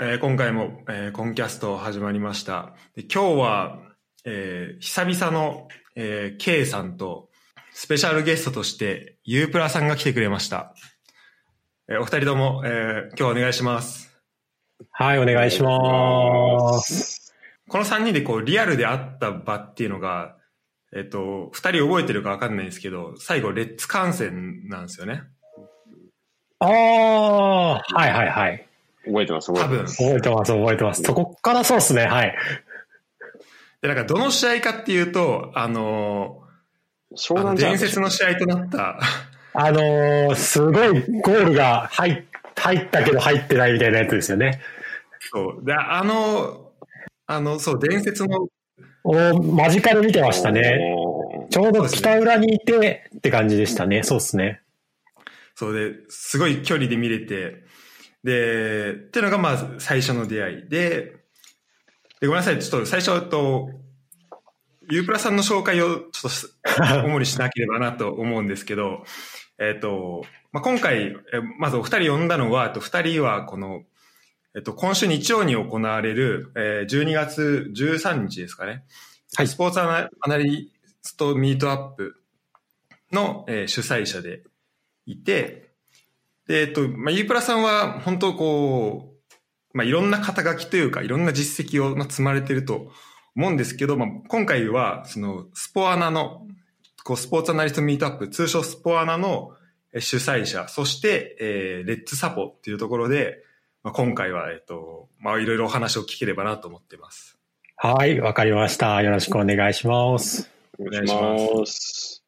えー今回も、えーコンキャスト始まりました。で今日は、えー久々の、えー、K さんと、スペシャルゲストとして、ゆうプラさんが来てくれました。えーお二人とも、えー今日はお願いします。はい、お願いします。この三人でこう、リアルで会った場っていうのが、えっ、と、二人覚えてるかわかんないんですけど、最後、レッツ観戦なんですよね。ああ、はいはいはい。覚えてます、覚えてます。覚えてます、覚えてます。そこからそうですね、はい。で、なんか、どの試合かっていうと、あの湘ーあの伝説の試合となった、あのー、すごいゴールが入っ入ったけど入ってないみたいなやつですよね。そう。で、あの、あの、そう、伝説の、お間近で見てましたね。ちょうど北裏にいてって感じでしたね。そうですね。そうで、すごい距離で見れて、で、っていうのがまあ最初の出会いで、でごめんなさい、ちょっと最初と、ゆうプラさんの紹介をちょっとす 主にしなければなと思うんですけど、えっ、と、まあ、今回、えまずお二人呼んだのは、と二人はこの、えっと、今週日曜に行われる、えー12月13日ですかね。はいスポーツアナアナリストミートアップの、えー主催者でいて、で、えっと、まあ、ゆうプラさんは本当こう、まあ、いろんな肩書きというか、いろんな実績をまあ積まれてると思うんですけど、まあ、今回は、その、スポアナの、こう、スポーツアナリストミートアップ、通称スポアナのえー主催者、そして、えーレッツサポっていうところで、まあ、今回は、えっと、まあ、いろいろお話を聞ければなと思っています。はい、わかりました。よろしくお願いします。お願いします。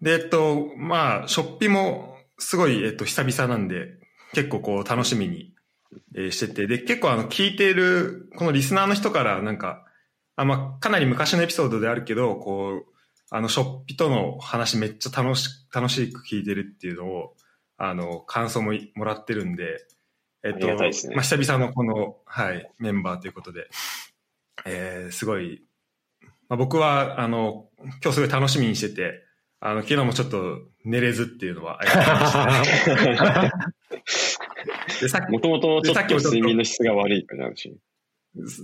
で、えっと、まあ、ショッピもすごい、えっと、久々なんで、結構こう、楽しみに、えーしてて、で、結構あの、聞いている、このリスナーの人から、なんか、あ、まあ、かなり昔のエピソードであるけど、こう、あの、ショッピとの話めっちゃ楽し、楽しく聞いてるっていうのを、あの、感想ももらってるんで、えっと、まあ、久々のこの、はい、メンバーということで、えーすごい、まあ、僕は、あの、今日すごい楽しみにしてて、あの、昨日もちょっと寝れずっていうのはありました。もともとちょっと睡眠の質が悪いからなんし。き、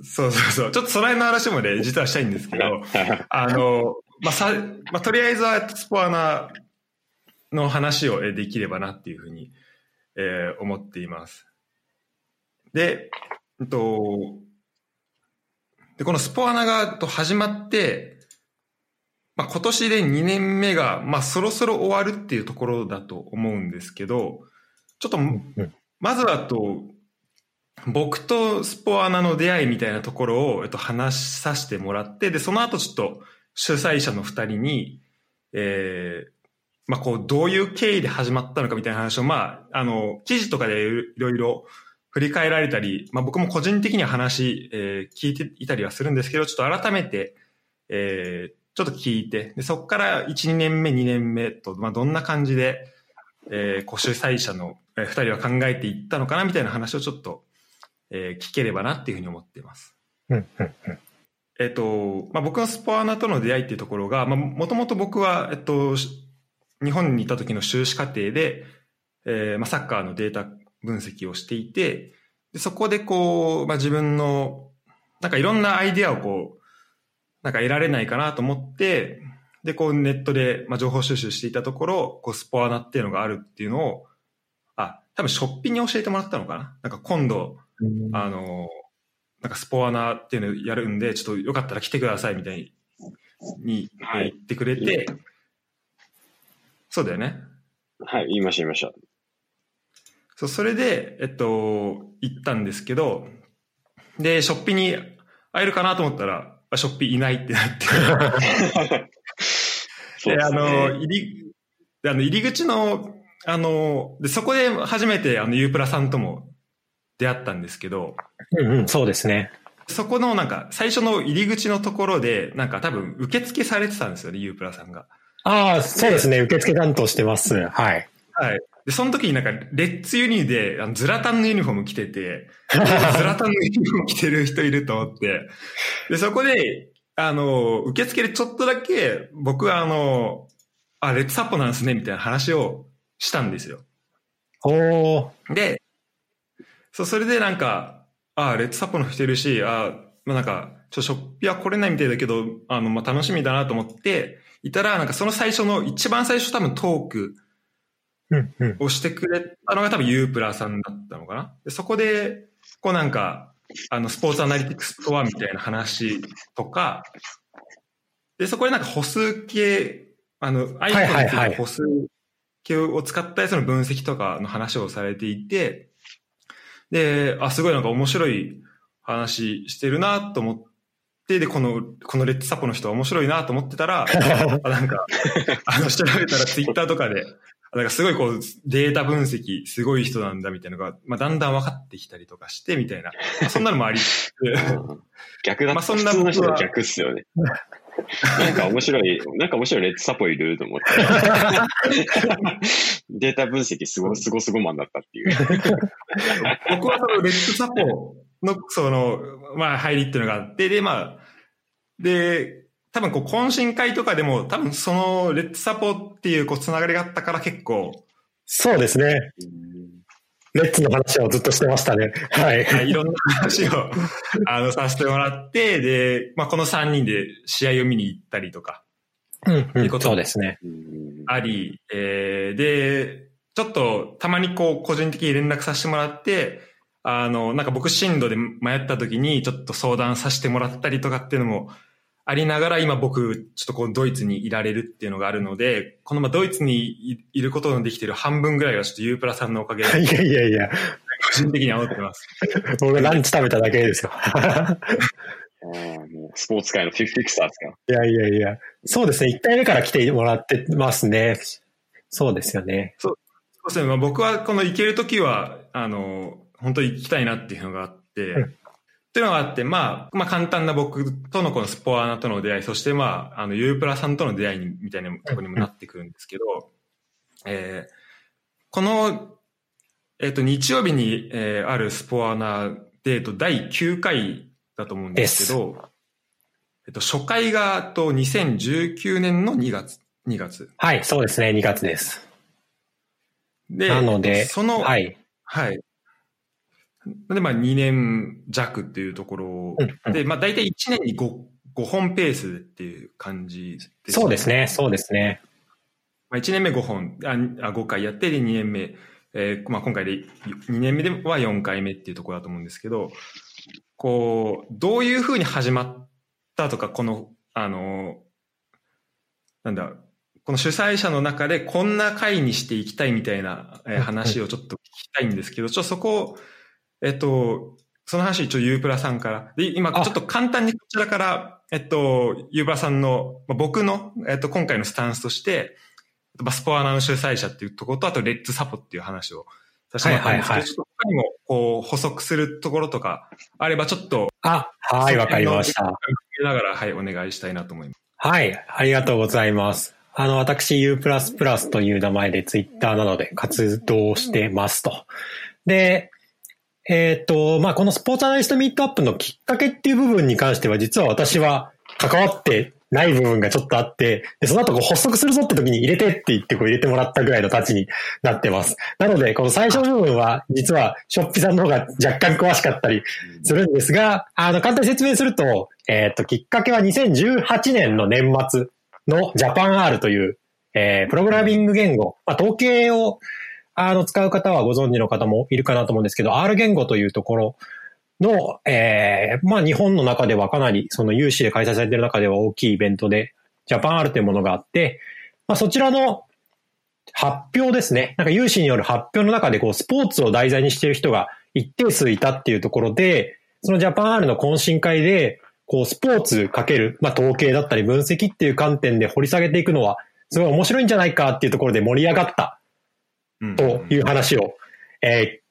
そうそうそう、ちょっとその辺の話もね、実はしたいんですけど、あの、まあ、さ、まあ、とりあえずはスポアナの話をえできればなっていうふうに、えー思っています。で、えっと、で、このスポアナがと始まって、まあ、今年で2年目が、まあ、そろそろ終わるっていうところだと思うんですけど、ちょっと、うん。まずはと、僕とスポアナの出会いみたいなところを、えっと、話させてもらって、で、その後ちょっと主催者の二人に、えーまあ、こう、どういう経緯で始まったのかみたいな話を、まあ、あの、記事とかでいろいろ振り返られたり、まあ、僕も個人的には話、えー聞いていたりはするんですけど、ちょっと改めて、えーちょっと聞いて、でそこから1、2年目、2年目と、まあ、どんな感じで、えー、こう主催者のえー二人は考えていったのかなみたいな話をちょっと、えー聞ければなっていうふうに思っています。うんうんうんえっ、と、まあ、僕のスポアナとの出会いっていうところが、まあ、もともと僕は、えっと、し日本にいた時の修士課程で、えーまあ、サッカーのデータ分析をしていて、でそこでこう、まあ、自分の、なんかいろんなアイデアをこう、なんか得られないかなと思って、で、こうネットで、まあ、情報収集していたところ、こうスポアナっていうのがあるっていうのを、あ、多分ショッピに教えてもらったのかな？なんか今度、あの、なんかスポアナっていうのやるんで、ちょっとよかったら来てくださいみたいにはい言ってくれて、そうだよね。はい、言いました、言いました。そう、それで、えっと、行ったんですけど、で、ショッピに会えるかなと思ったら、あショッピいないってなって、で、あ。の、入り、であの、入り口の、あの、で、そこで初めて、あの、ユープラさんとも出会ったんですけど、うんうん、そうですね。そこのなんか、最初の入り口のところで、なんか多分、受付されてたんですよね、ユープラさんが。ああ、そうですね。受付担当してます。はい。はい。で、その時になんか、レッツユニで、あのズラタンのユニフォーム着てて、ズラタンのユニフォーム着てる人いると思って、で、そこで、あの、受付でちょっとだけ、僕はあの、あ、レッツサポなんですね、みたいな話をしたんですよ。おー。で、そう、それでなんか、ああ、レッドサポの人いるし、ああ、まあなんか、ちょ、ショッピは来れないみたいだけど、あの、まあ楽しみだなと思って、いたら、なんかその最初の、一番最初多分トーク。をしてくれたのが多分ユープラさんだったのかな？でそこで、こうなんか、あの、スポーツアナリティクスとはみたいな話とか、で、そこでなんか歩数計、あの、iPhone 歩数計を使ったやつの分析とかの話をされていて、で、あ、すごいなんか面白い話してるなと思って、で、この、このレッドサポの人は面白いなと思ってたら、あなんか、あの、調べたらツイッターとかで、なんかすごいこう、データ分析、すごい人なんだみたいなのが、まあ、だんだん分かってきたりとかして、みたいな。まあそんなのもあり逆だまあそんな普通の人僕はは逆っすよね。なんか面白い、なんか面白いレッドサポいると思って。データ分析すご、すごすごマンだったっていう。僕はそのレッドサポの、その、まあ、入りっていうのがあって、で、まあ、で、多分こう、懇親会とかでも、多分そのレッドサポっていう、こう、つながりがあったから結構、そうですね。レッツの話をずっとしてましたね。はい。は いいろんな話を、あの、させてもらって、で、まあ、この3人で試合を見に行ったりとか、うんうん、いうことそうですね。うんあり、えー、で、ちょっとたまにこう個人的に連絡させてもらって、あの、なんか僕進路で迷った時にちょっと相談させてもらったりとかっていうのもありながら今僕ちょっとこうドイツにいられるっていうのがあるので、このままドイツにいいることのできてる半分ぐらいはちょっとユープラさんのおかげでいやいやいや、個人的には思ってます。僕ランチ食べただけですよ。ああもうスポーツ界のフィフィクサーですか。いやいやいや。そうですね。1回目から来てもらってますね。そうですよね。そうですね。まあ、僕はこの行けるときは、あの、本当に行きたいなっていうのがあって、うんっていうのがあって、まあ、まあ簡単な僕とのこのスポアナとの出会い、そしてまあ、あの、ユープラさんとの出会いにみたいなところにもなってくるんですけど、えーこの、えっ、と、日曜日に、えーあるスポアナデート第9回だと思うんですけど、えっと、初回が、と、2019年の2月、2月。はい、そうですね。2月です。で、なので、その、はい。はい。で、まあ、2年弱っていうところで、まあ、大体1年に 5, 5本ペースっていう感じです、そうです。ね。そうですね。まあ、1年目5本、あ、あ5回やって、で、2年目、えーまあ、今回で2年目では4回目っていうところだと思うんですけど、こう、どういうふうに始まったとか、この、あの、なんだ、この主催者の中でこんな会にしていきたいみたいな話をちょっと聞きたいんですけど、ちょっとそこを、えっと、その話一応ユープラさんから。で、今あちょっと簡単にこちらから、えっと、ユープラさんの、まあ僕の、えっと、今回のスタンスとして、バスポアナの主催者っていうところと、あとレッツサポっていう話をさせてもらったんですけど、はいはいはいちょっと他にも、こう、補足するところとか、あればちょっと、あ、はい、わかりました。ながら、はい、お願いしたいなと思います。はい、ありがとうございます。あの、私、U++ という名前でツイッターなどで活動してますと。で、えっ、と、まあ、このスポーツアナリストミートアップのきっかけっていう部分に関しては、実は私は関わってない部分がちょっとあって、で、その後こう発足するぞって時に入れてって言ってこう入れてもらったぐらいの立ちになってます。なので、この最初の部分は、実は、ショッピさんの方が若干詳しかったりするんですが、あの、簡単に説明すると、えっ、と、きっかけは2018年の年末のジャパン R という、えープログラミング言語、まあ、統計を、あの、使う方はご存知の方もいるかなと思うんですけど、R 言語というところの、えーまあ、日本の中ではかなり、その有志で開催されている中では大きいイベントで、ジャパン R というものがあって、まあ、そちらの発表ですね。なんか有志による発表の中で、こう、スポーツを題材にしている人が一定数いたっていうところで、そのジャパン R の懇親会で、こう、スポーツかける、まあ、統計だったり分析っていう観点で掘り下げていくのは、すごい面白いんじゃないかっていうところで盛り上がったという話を、えー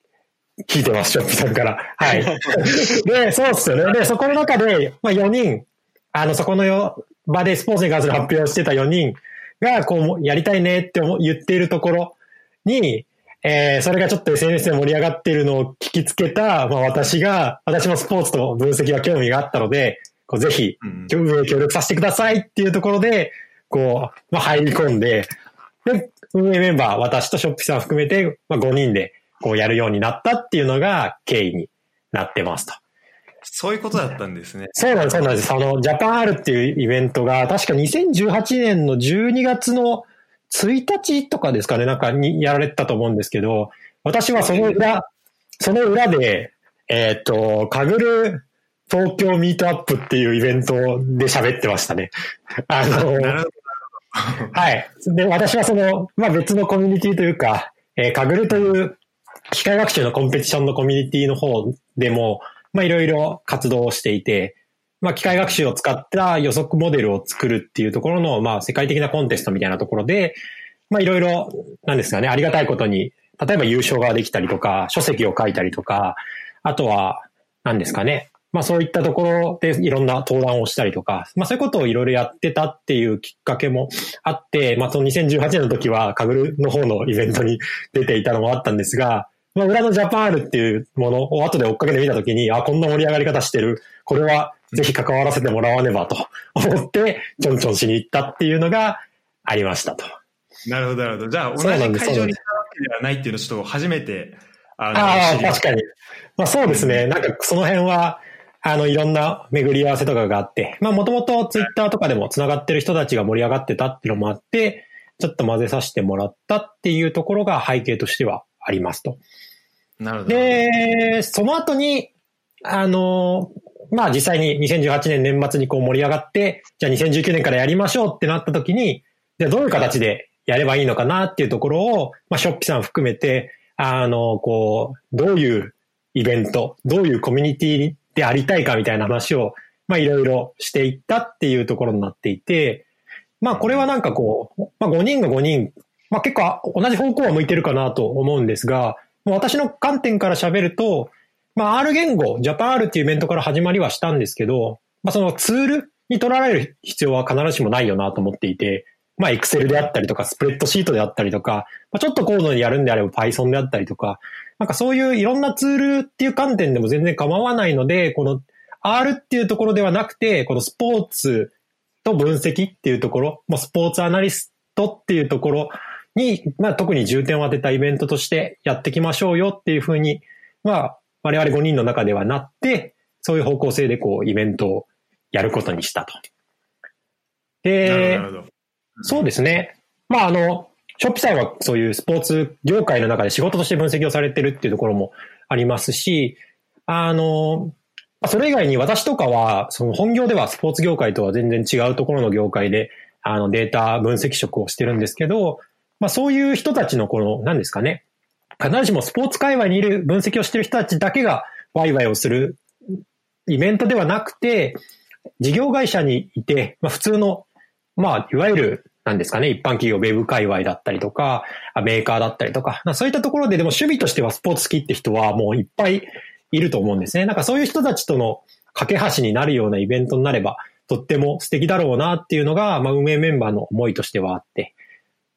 聞いてます、ショッピさんから。はい。で、そうですよね。で、そこの中で、まあ4人、あの、そこのよ場でスポーツに関する発表をしてた4人が、こう、やりたいねって思言っているところに、えーそれがちょっと SNS で盛り上がっているのを聞きつけた、まあ私が、私もスポーツと分析は興味があったので、こうぜひ、協力させてくださいっていうところで、こう、まあ、入り込んで、で、運営メンバー、私とショッピさん含めて、まあ、5人でこうやるようになったっていうのが経緯になってますと。そういうことだったんですね。そうなんです、そうなんです。あの、ジャパン R っていうイベントが、確か2018年の12月の1日とかですかね、なんかにやられてたと思うんですけど、私はその裏、その裏で、えっ、と、かぐる東京ミートアップっていうイベントで喋ってましたね。あの、はい。で、私はその、まあ別のコミュニティというか、えー、かぐるという機械学習のコンペティションのコミュニティの方でも、まあいろいろ活動をしていて、まあ機械学習を使った予測モデルを作るっていうところの、まあ世界的なコンテストみたいなところで、まあいろいろ、なんですかね、ありがたいことに、例えば優勝ができたりとか、書籍を書いたりとか、あとは、何ですかね、まあそういったところでいろんな登壇をしたりとか、まあそういうことをいろいろやってたっていうきっかけもあって、まあその2018年の時はカグルの方のイベントに出ていたのもあったんですが、まあ裏のジャパンあるっていうものを後で追っかけてみた時に、あ、こんな盛り上がり方してる。これはぜひ関わらせてもらわねばと思って、ちょんちょんしに行ったっていうのがありましたと。なるほど、なるほど。じゃあ同じ会場にいたわけではないっていうのをちょっと初めて、ああ、確かに。まあそうですね。なんかその辺は、あの、いろんな巡り合わせとかがあって、まあもともとツイッターとかでも繋がってる人たちが盛り上がってたっていうのもあって、ちょっと混ぜさせてもらったっていうところが背景としてはありますと。なるほど。で、その後に、あの、まあ実際に2018年年末にこう盛り上がって、じゃあ2019年からやりましょうってなった時に、じゃあどういう形でやればいいのかなっていうところを、まあショッピさん含めて、あの、こう、どういうイベント、どういうコミュニティでありたいかみたいな話を、まあいろいろしていったっていうところになっていて、まあこれはなんかこう、まあ5人が5人、まあ結構同じ方向は向いてるかなと思うんですが、私の観点から喋ると、まあ R 言語、ジャパン R っていうイベントから始まりはしたんですけど、まあそのツールに取られる必要は必ずしもないよなと思っていて、まあ Excel であったりとか、スプレッドシートであったりとか、まあ、ちょっと高度にやるんであれば Python であったりとか、なんかそういういろんなツールっていう観点でも全然構わないので、この R っていうところではなくて、このスポーツと分析っていうところ、もうスポーツアナリストっていうところに、まあ特に重点を当てたイベントとしてやっていきましょうよっていうふうに、まあ我々5人の中ではなって、そういう方向性でこうイベントをやることにしたと。で、そうですね。まああの、ショッピさんはそういうスポーツ業界の中で仕事として分析をされてるっていうところもありますし、あの、それ以外に私とかは、その本業ではスポーツ業界とは全然違うところの業界で、あのデータ分析職をしてるんですけど、まあそういう人たちのこの、何ですかね。必ずしもスポーツ界隈にいる分析をしてる人たちだけがワイワイをするイベントではなくて、事業会社にいて、まあ普通の、まあいわゆるなんですかね、一般企業、ウェブ界隈だったりとか、メーカーだったりとか、そういったところででも趣味としてはスポーツ好きって人はもういっぱいいると思うんですね。なんかそういう人たちとの架け橋になるようなイベントになれば、とっても素敵だろうなっていうのが、まあ、運営メンバーの思いとしてはあって、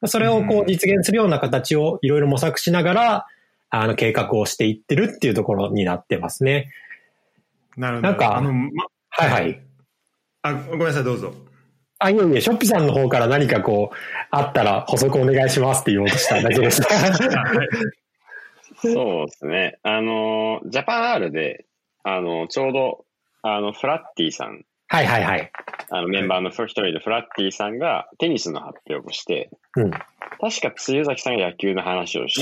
それをこう実現するような形をいろいろ模索しながら、あの計画をしていってるっていうところになってますね。なるほど。なんか、あのま、はいはい。あ、ごめんなさい、どうぞ。あ、いえいえ、ショッピさんの方から何かこう、あったら補足お願いしますって言おうとしただけです。そうですね。あの、ジャパン R で、あの、ちょうど、あの、フラッティさん。はいはいはい。あの、メンバーの一人でフラッティさんがテニスの発表をして、うん、確か、露崎さんが野球の話をして、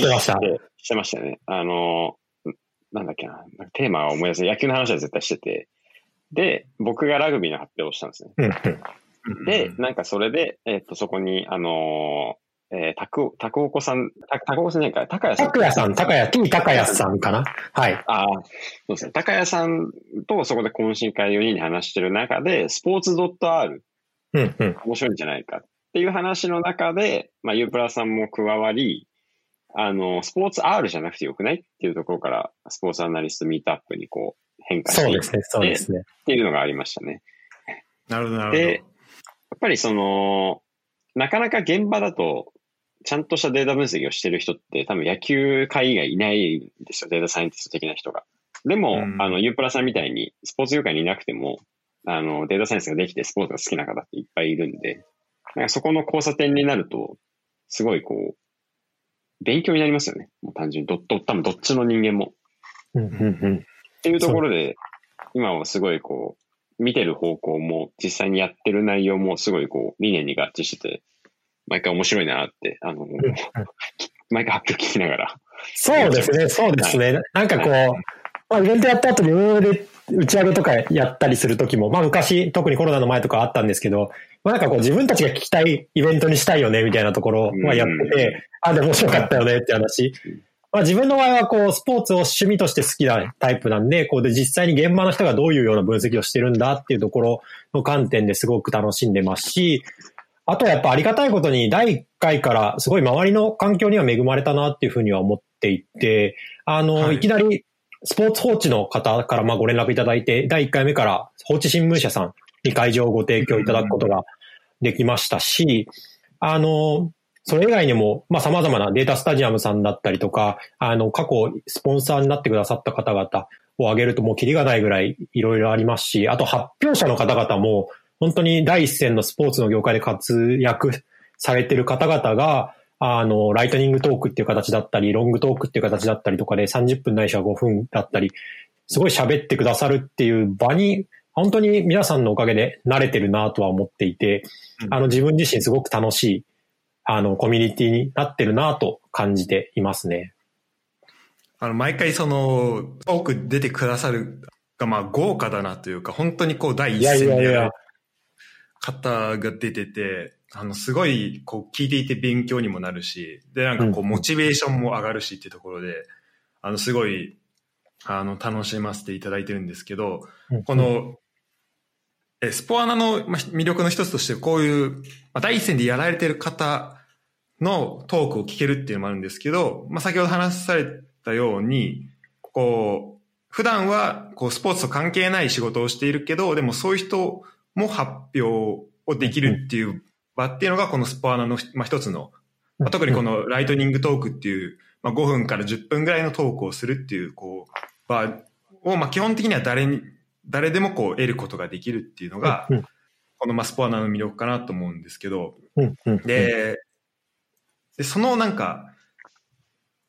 してましたね。あの、なんだっけな、テーマは思い出せ野球の話は絶対してて、で、僕がラグビーの発表をしたんですね。うんで、なんかそれで、えっと、そこに、あのー、えー、たく、たくおこさん、た、たくおこさんじゃないか、高谷さん。高谷さん、高谷、T 高谷さんかな？はい。ああ、そうですね。高谷さんとそこで懇親会4人で話してる中で、スポーツ .r、うんうん。面白いんじゃないかっていう話の中で、まあ、ユープラさんも加わり、あの、スポーツ R じゃなくてよくないっていうところから、スポーツアナリストミートアップにこう、変化してそうですね、そうですね。っていうのがありましたね。なるほど、なるほど。で、ぱりその、なかなか現場だと、ちゃんとしたデータ分析をしてる人って多分野球界以外いないんですよ。データサイエンティスト的な人が。でも、うん、あの、ユープラさんみたいにスポーツ業界にいなくても、あの、データサイエンスができてスポーツが好きな方っていっぱいいるんで、なんかそこの交差点になると、すごいこう、勉強になりますよね。もう単純にど、ど、多分どっちの人間も。うんうんうん。っていうところで、今はすごいこう、見てる方向も、実際にやってる内容もすごいこう、理念に合致してて、毎回面白いなって、あの、毎回発表聞きながら。そうですね、そうですね。なんかこう、まあ、イベントやった後に運営で打ち上げとかやったりするときも、まあ昔、特にコロナの前とかあったんですけど、まあなんかこう自分たちが聞きたいイベントにしたいよねみたいなところはやってて、あ、で面白かったよねって話。まあ自分の場合はこうスポーツを趣味として好きなタイプなんで、こうで実際に現場の人がどういうような分析をしてるんだっていうところの観点ですごく楽しんでますし、あとはやっぱありがたいことに第1回からすごい周りの環境には恵まれたなっていうふうには思っていて、あの、はい、いきなりスポーツ報知の方からまあご連絡いただいて、第1回目から放置新聞社さんに会場をご提供いただくことができましたし、あの、それ以外にも、まあ、様々なデータスタジアムさんだったりとか、あの、過去スポンサーになってくださった方々を挙げるともうキリがないぐらいいろいろありますし、あと発表者の方々も、本当に第一線のスポーツの業界で活躍されてる方々が、あの、ライトニングトークっていう形だったり、ロングトークっていう形だったりとかで30分ないしは5分だったり、すごい喋ってくださるっていう場に、本当に皆さんのおかげで慣れてるなとは思っていて、あの、自分自身すごく楽しい、あの、コミュニティになってるなと感じていますね。あの、毎回その、多く出てくださるが、まあ、豪華だなというか、本当にこう、第一線でやる方が出てて、あの、すごい、こう、聞いていて勉強にもなるし、で、なんかこう、モチベーションも上がるしっていうところで、あの、すごい、あの、楽しませていただいてるんですけど、この、え、スポアナの魅力の一つとして、こういう、第一線でやられてる方のトークを聞けるっていうのもあるんですけど、まあ、先ほど話されたように、こう、普段は、こう、スポーツと関係ない仕事をしているけど、でもそういう人も発表をできるっていう場っていうのがこのスポアナの、まあ、一つの、まあ、特にこのライトニングトークっていう、まあ、5分から10分ぐらいのトークをするっていう、こう、場を、まあ、基本的には誰に、誰でもこう得ることができるっていうのが、このまあスポアナの魅力かなと思うんですけど、で、で、そのなんか、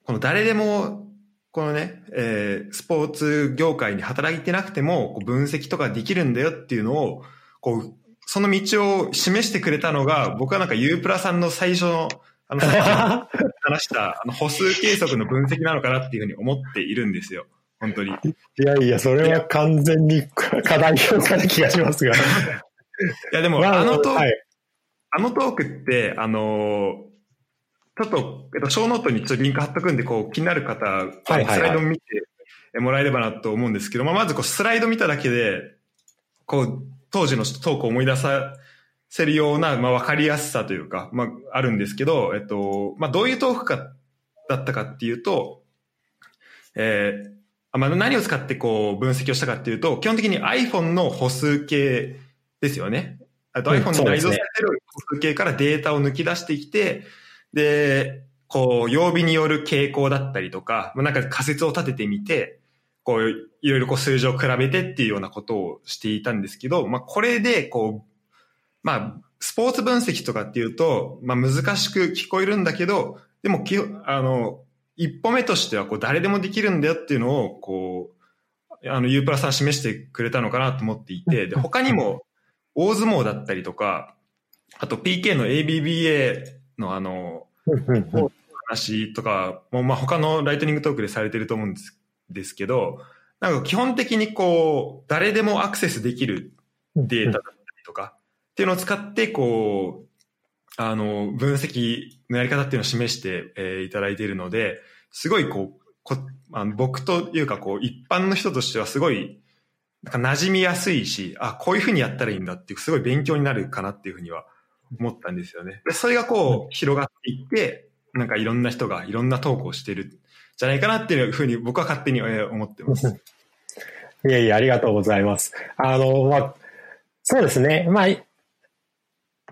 この誰でも、このね、えー、スポーツ業界に働いてなくても、こう分析とかできるんだよっていうのを、こう、その道を示してくれたのが、僕はなんかユープラさんの最初の、あの、話した、あの、歩数計測の分析なのかなっていうふうに思っているんですよ。本当に。いやいや、それは完全に課題評価な気がしますが。いや、でも、あ、のトーク、はい、あのトークって、あのちょっと、えっと、ショーノートにちょっとリンク貼っとくんで、こう、気になる方、はいスライド見てもらえればなと思うんですけど、まあ、まずこう、スライド見ただけで、こう、当時のトークを思い出させるような、まあ、わかりやすさというか、まあ、あるんですけど、えっと、まあ、どういうトークか、だったかっていうと、えー、あまあ、何を使ってこう、分析をしたかっていうと、基本的に iPhone の歩数計ですよね。あと iPhone に内蔵されてる歩数計からデータを抜き出してきて、で、こう、曜日による傾向だったりとか、なんか仮説を立ててみて、こう、いろいろこう数字を比べてっていうようなことをしていたんですけど、まあ、これで、こう、まあ、スポーツ分析とかっていうと、まあ、難しく聞こえるんだけど、でも、あの、一歩目としては、こう、誰でもできるんだよっていうのを、こう、あの、ユープラさん示してくれたのかなと思っていて、で、他にも、大相撲だったりとか、あと PK の ABBA のあの、話とかも、まあ、他のライトニングトークでされてると思うんですですけど、なんか基本的にこう、誰でもアクセスできるデータだったりとか、っていうのを使って、こう、あの、分析のやり方っていうのを示して、えー、いただいているので、すごいこう、こあの僕というかこう、一般の人としてはすごい、なんか馴染みやすいし、あ、こういうふうにやったらいいんだっていう、すごい勉強になるかなっていうふうには思ったんですよね。で、それがこう、広がっていって、なんかいろんな人がいろんな投稿してるじゃないかなっていうふうに僕は勝手に思ってます。いやいや、ありがとうございます。あの、まあ、そうですね。まあ、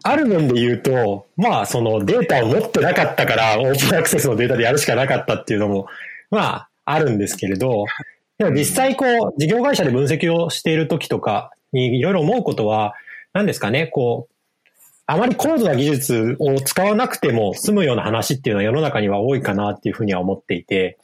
ある面で言うと、まあ、そのデータを持ってなかったから、オープンアクセスのデータでやるしかなかったっていうのも、まあ、あるんですけれど、でも実際こう、事業会社で分析をしている時とかにいろいろ思うことは、何ですかね、こう、あまり高度な技術を使わなくても済むような話っていうのは世の中には多いかなっていうふうには思っていて、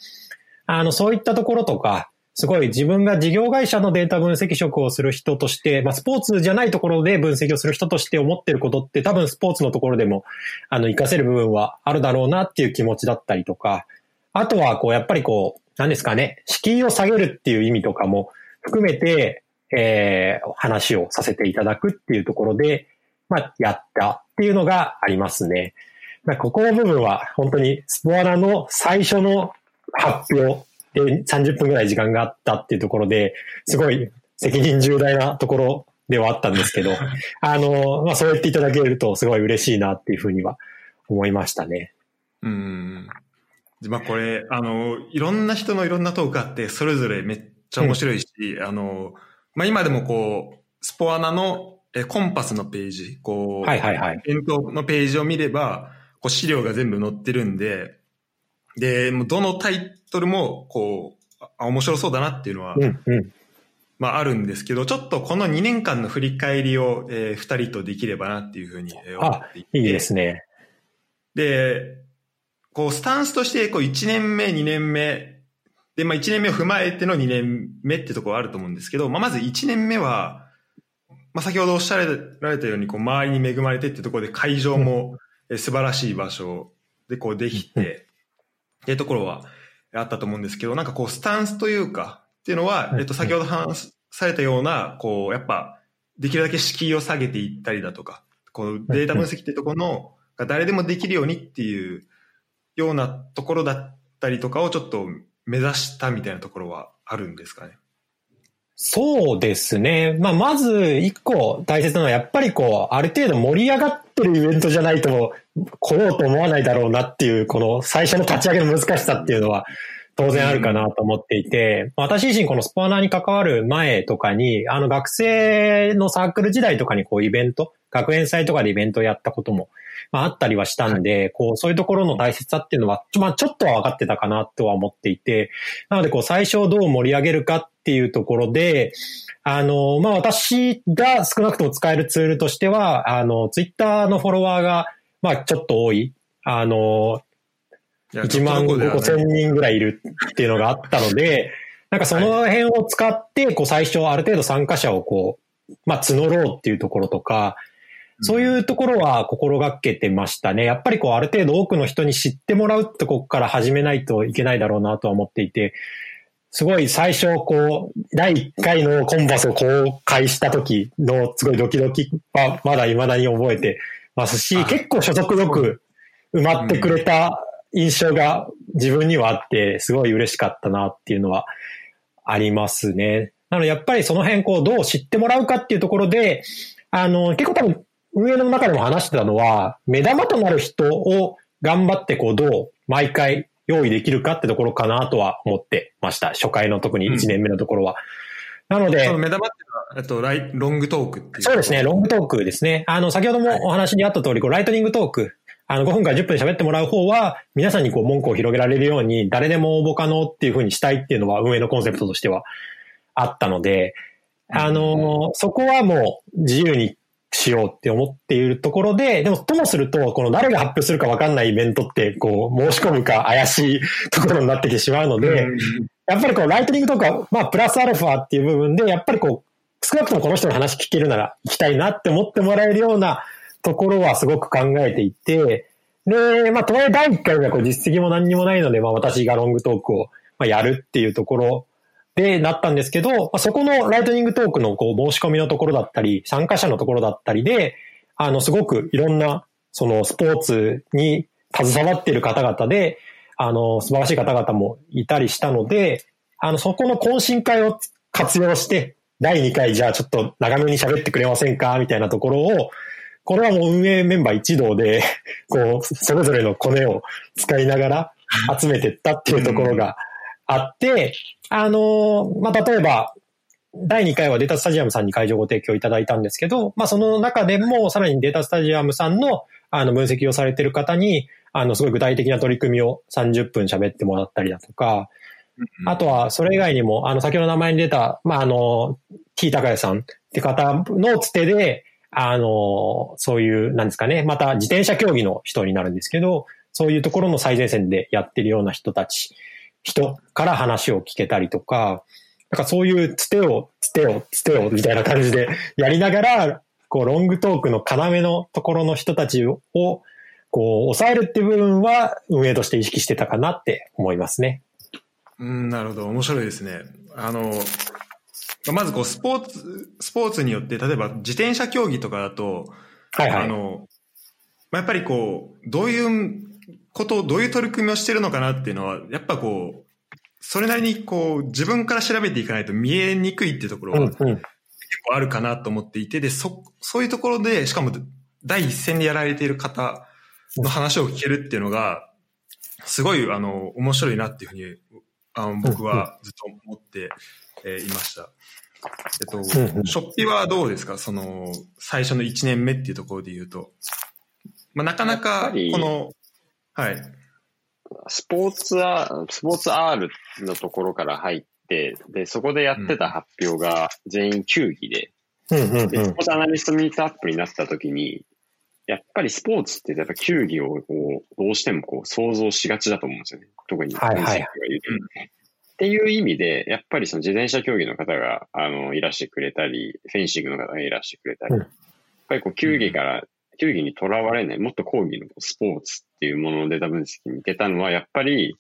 あの、そういったところとか、すごい自分が事業会社のデータ分析職をする人として、まあ、スポーツじゃないところで分析をする人として思ってることって多分スポーツのところでも、あの、活かせる部分はあるだろうなっていう気持ちだったりとか、あとは、こう、やっぱりこう、何ですかね、敷居を下げるっていう意味とかも含めて、えー、話をさせていただくっていうところで、まあ、やったっていうのがありますね。ここの部分は本当にスポアナの最初の発表で30分ぐらい時間があったっていうところで、すごい責任重大なところではあったんですけど、あの、まあ、そう言っていただけるとすごい嬉しいなっていうふうには思いましたね。うん。まあこれ、あの、いろんな人のいろんなトークあって、それぞれめっちゃ面白いし、うん、あの、まあ今でもこう、スポアナのえコンパスのページ、こう、はいはいはい。イベントのページを見れば、こう資料が全部載ってるんで、で、もうどのタイトルも、こう、あ、面白そうだなっていうのは、うんうん、まああるんですけど、ちょっとこの2年間の振り返りを、えー、2人とできればなっていうふうに思っていて。いいですね。で、こう、スタンスとして、こう、1年目、2年目、で、まあ1年目を踏まえての2年目ってところあると思うんですけど、まあまず1年目は、まあ先ほどおっしゃられたように、こう、周りに恵まれてってところで会場も素晴らしい場所でこうできて、っていうところはあったと思うんですけど、なんかこう、スタンスというか、っていうのは、えっと、先ほど話されたような、こう、やっぱ、できるだけ敷居を下げていったりだとか、このデータ分析ってところの、が誰でもできるようにっていうようなところだったりとかをちょっと目指したみたいなところはあるんですかね？そうですね。まあ、まず一個大切なのは、やっぱりこう、ある程度盛り上がってるイベントじゃないと、来ようと思わないだろうなっていう、この最初の立ち上げの難しさっていうのは、当然あるかなと思っていて、私自身このスポーナーに関わる前とかに、あの学生のサークル時代とかにこうイベント、学園祭とかでイベントをやったこともまあ、あったりはしたんで、こう、そういうところの大切さっていうのは、まあ、ちょっとは分かってたかなとは思っていて、なので、こう、最初どう盛り上げるかっていうところで、あの、まあ、私が少なくとも使えるツールとしては、あの、ツイッターのフォロワーが、まあ、ちょっと多い、あの、1万5千人ぐらいいるっていうのがあったので、なんかその辺を使って、こう最初ある程度参加者をこう、まあ募ろうっていうところとか、そういうところは心がけてましたね。やっぱりこうある程度多くの人に知ってもらうってここから始めないといけないだろうなとは思っていて、すごい最初こう、第1回のコンパスを公開した時のすごいドキドキはまだ未だに覚えてますし、結構所属よく埋まってくれた印象が自分にはあって、すごい嬉しかったなっていうのはありますね。なのでやっぱりその辺こうどう知ってもらうかっていうところで、あの、結構多分運営の中でも話してたのは、目玉となる人を頑張ってこう、どう毎回用意できるかってところかなとは思ってました。初回の特に1年目のところは。うん、なので。その目玉っていうのは、えっと、ライロングトークっていう。そうですね、ロングトークですね。あの、先ほどもお話にあった通り、こう、ライトニングトーク。あの、5分から10分で喋ってもらう方は、皆さんにこう、文句を広げられるように、誰でも応募可能っていうふうにしたいっていうのは、運営のコンセプトとしてはあったので、あの、そこはもう自由にしようって思っているところで、でもともすると、この誰が発表するか分かんないイベントって、こう、申し込むか怪しいところになってきてしまうので、やっぱりこう、ライトニングとか、まあ、プラスアルファっていう部分で、やっぱりこう、少なくともこの人の話聞けるなら行きたいなって思ってもらえるようなところはすごく考えていて、で、まあ、とはいえ第1回はこう実績も何にもないので、まあ、私がロングトークをやるっていうところでなったんですけど、そこのライトニングトークのこう申し込みのところだったり、参加者のところだったりで、あの、すごくいろんな、そのスポーツに携わっている方々で、あの、素晴らしい方々もいたりしたので、あの、そこの懇親会を活用して、第2回じゃあちょっと長めに喋ってくれませんかみたいなところを、これはもう運営メンバー一同で、こう、それぞれのコネを使いながら集めてったっていうところがあって、あの、まあ、例えば、第2回はデータスタジアムさんに会場ご提供いただいたんですけど、まあ、その中でもさらにデータスタジアムさんのあの分析をされている方に、あの、すごい具体的な取り組みを30分喋ってもらったりだとか、あとは、それ以外にも、あの、先ほど名前に出た、まあ、あの、T 高谷さんって方のつてで、あの、そういう、なんですかね、また自転車競技の人になるんですけど、そういうところの最前線でやってるような人たち、人から話を聞けたりとか、なんかそういうつてを、つてを、つてを、みたいな感じでやりながら、こう、ロングトークの要のところの人たちを、こう、抑えるっていう部分は運営として意識してたかなって思いますね。うん、なるほど。面白いですね。あの、まずこう、スポーツ、スポーツによって、例えば自転車競技とかだと、はいはい、あの、まあ、やっぱりこう、どういうことを、どういう取り組みをしてるのかなっていうのは、やっぱこう、それなりにこう、自分から調べていかないと見えにくいっていうところは、結構あるかなと思っていて、で、そ、そういうところで、しかも第一線でやられている方の話を聞けるっていうのが、すごい、あの、面白いなっていうふうに、あの僕はずっと思って、えー、いました。えっと、ショッピはどうですか？その、最初の1年目っていうところで言うと。まあ、なかなか、この、はい。スポーツア、スポーツ R のところから入って、で、そこでやってた発表が全員球技で、で、スポーツアナリストミートアップになった時に、やっぱりスポーツってやっぱ球技をこうどうしてもこう想像しがちだと思うんですよね。特に。はいはい。っていう意味で、やっぱりその自転車競技の方が、あの、いらしてくれたり、フェンシングの方がいらしてくれたり、やっぱりこう球技から球技にとらわれない、もっと講義のスポーツっていうもののデータ分析に行けたのは、やっぱり、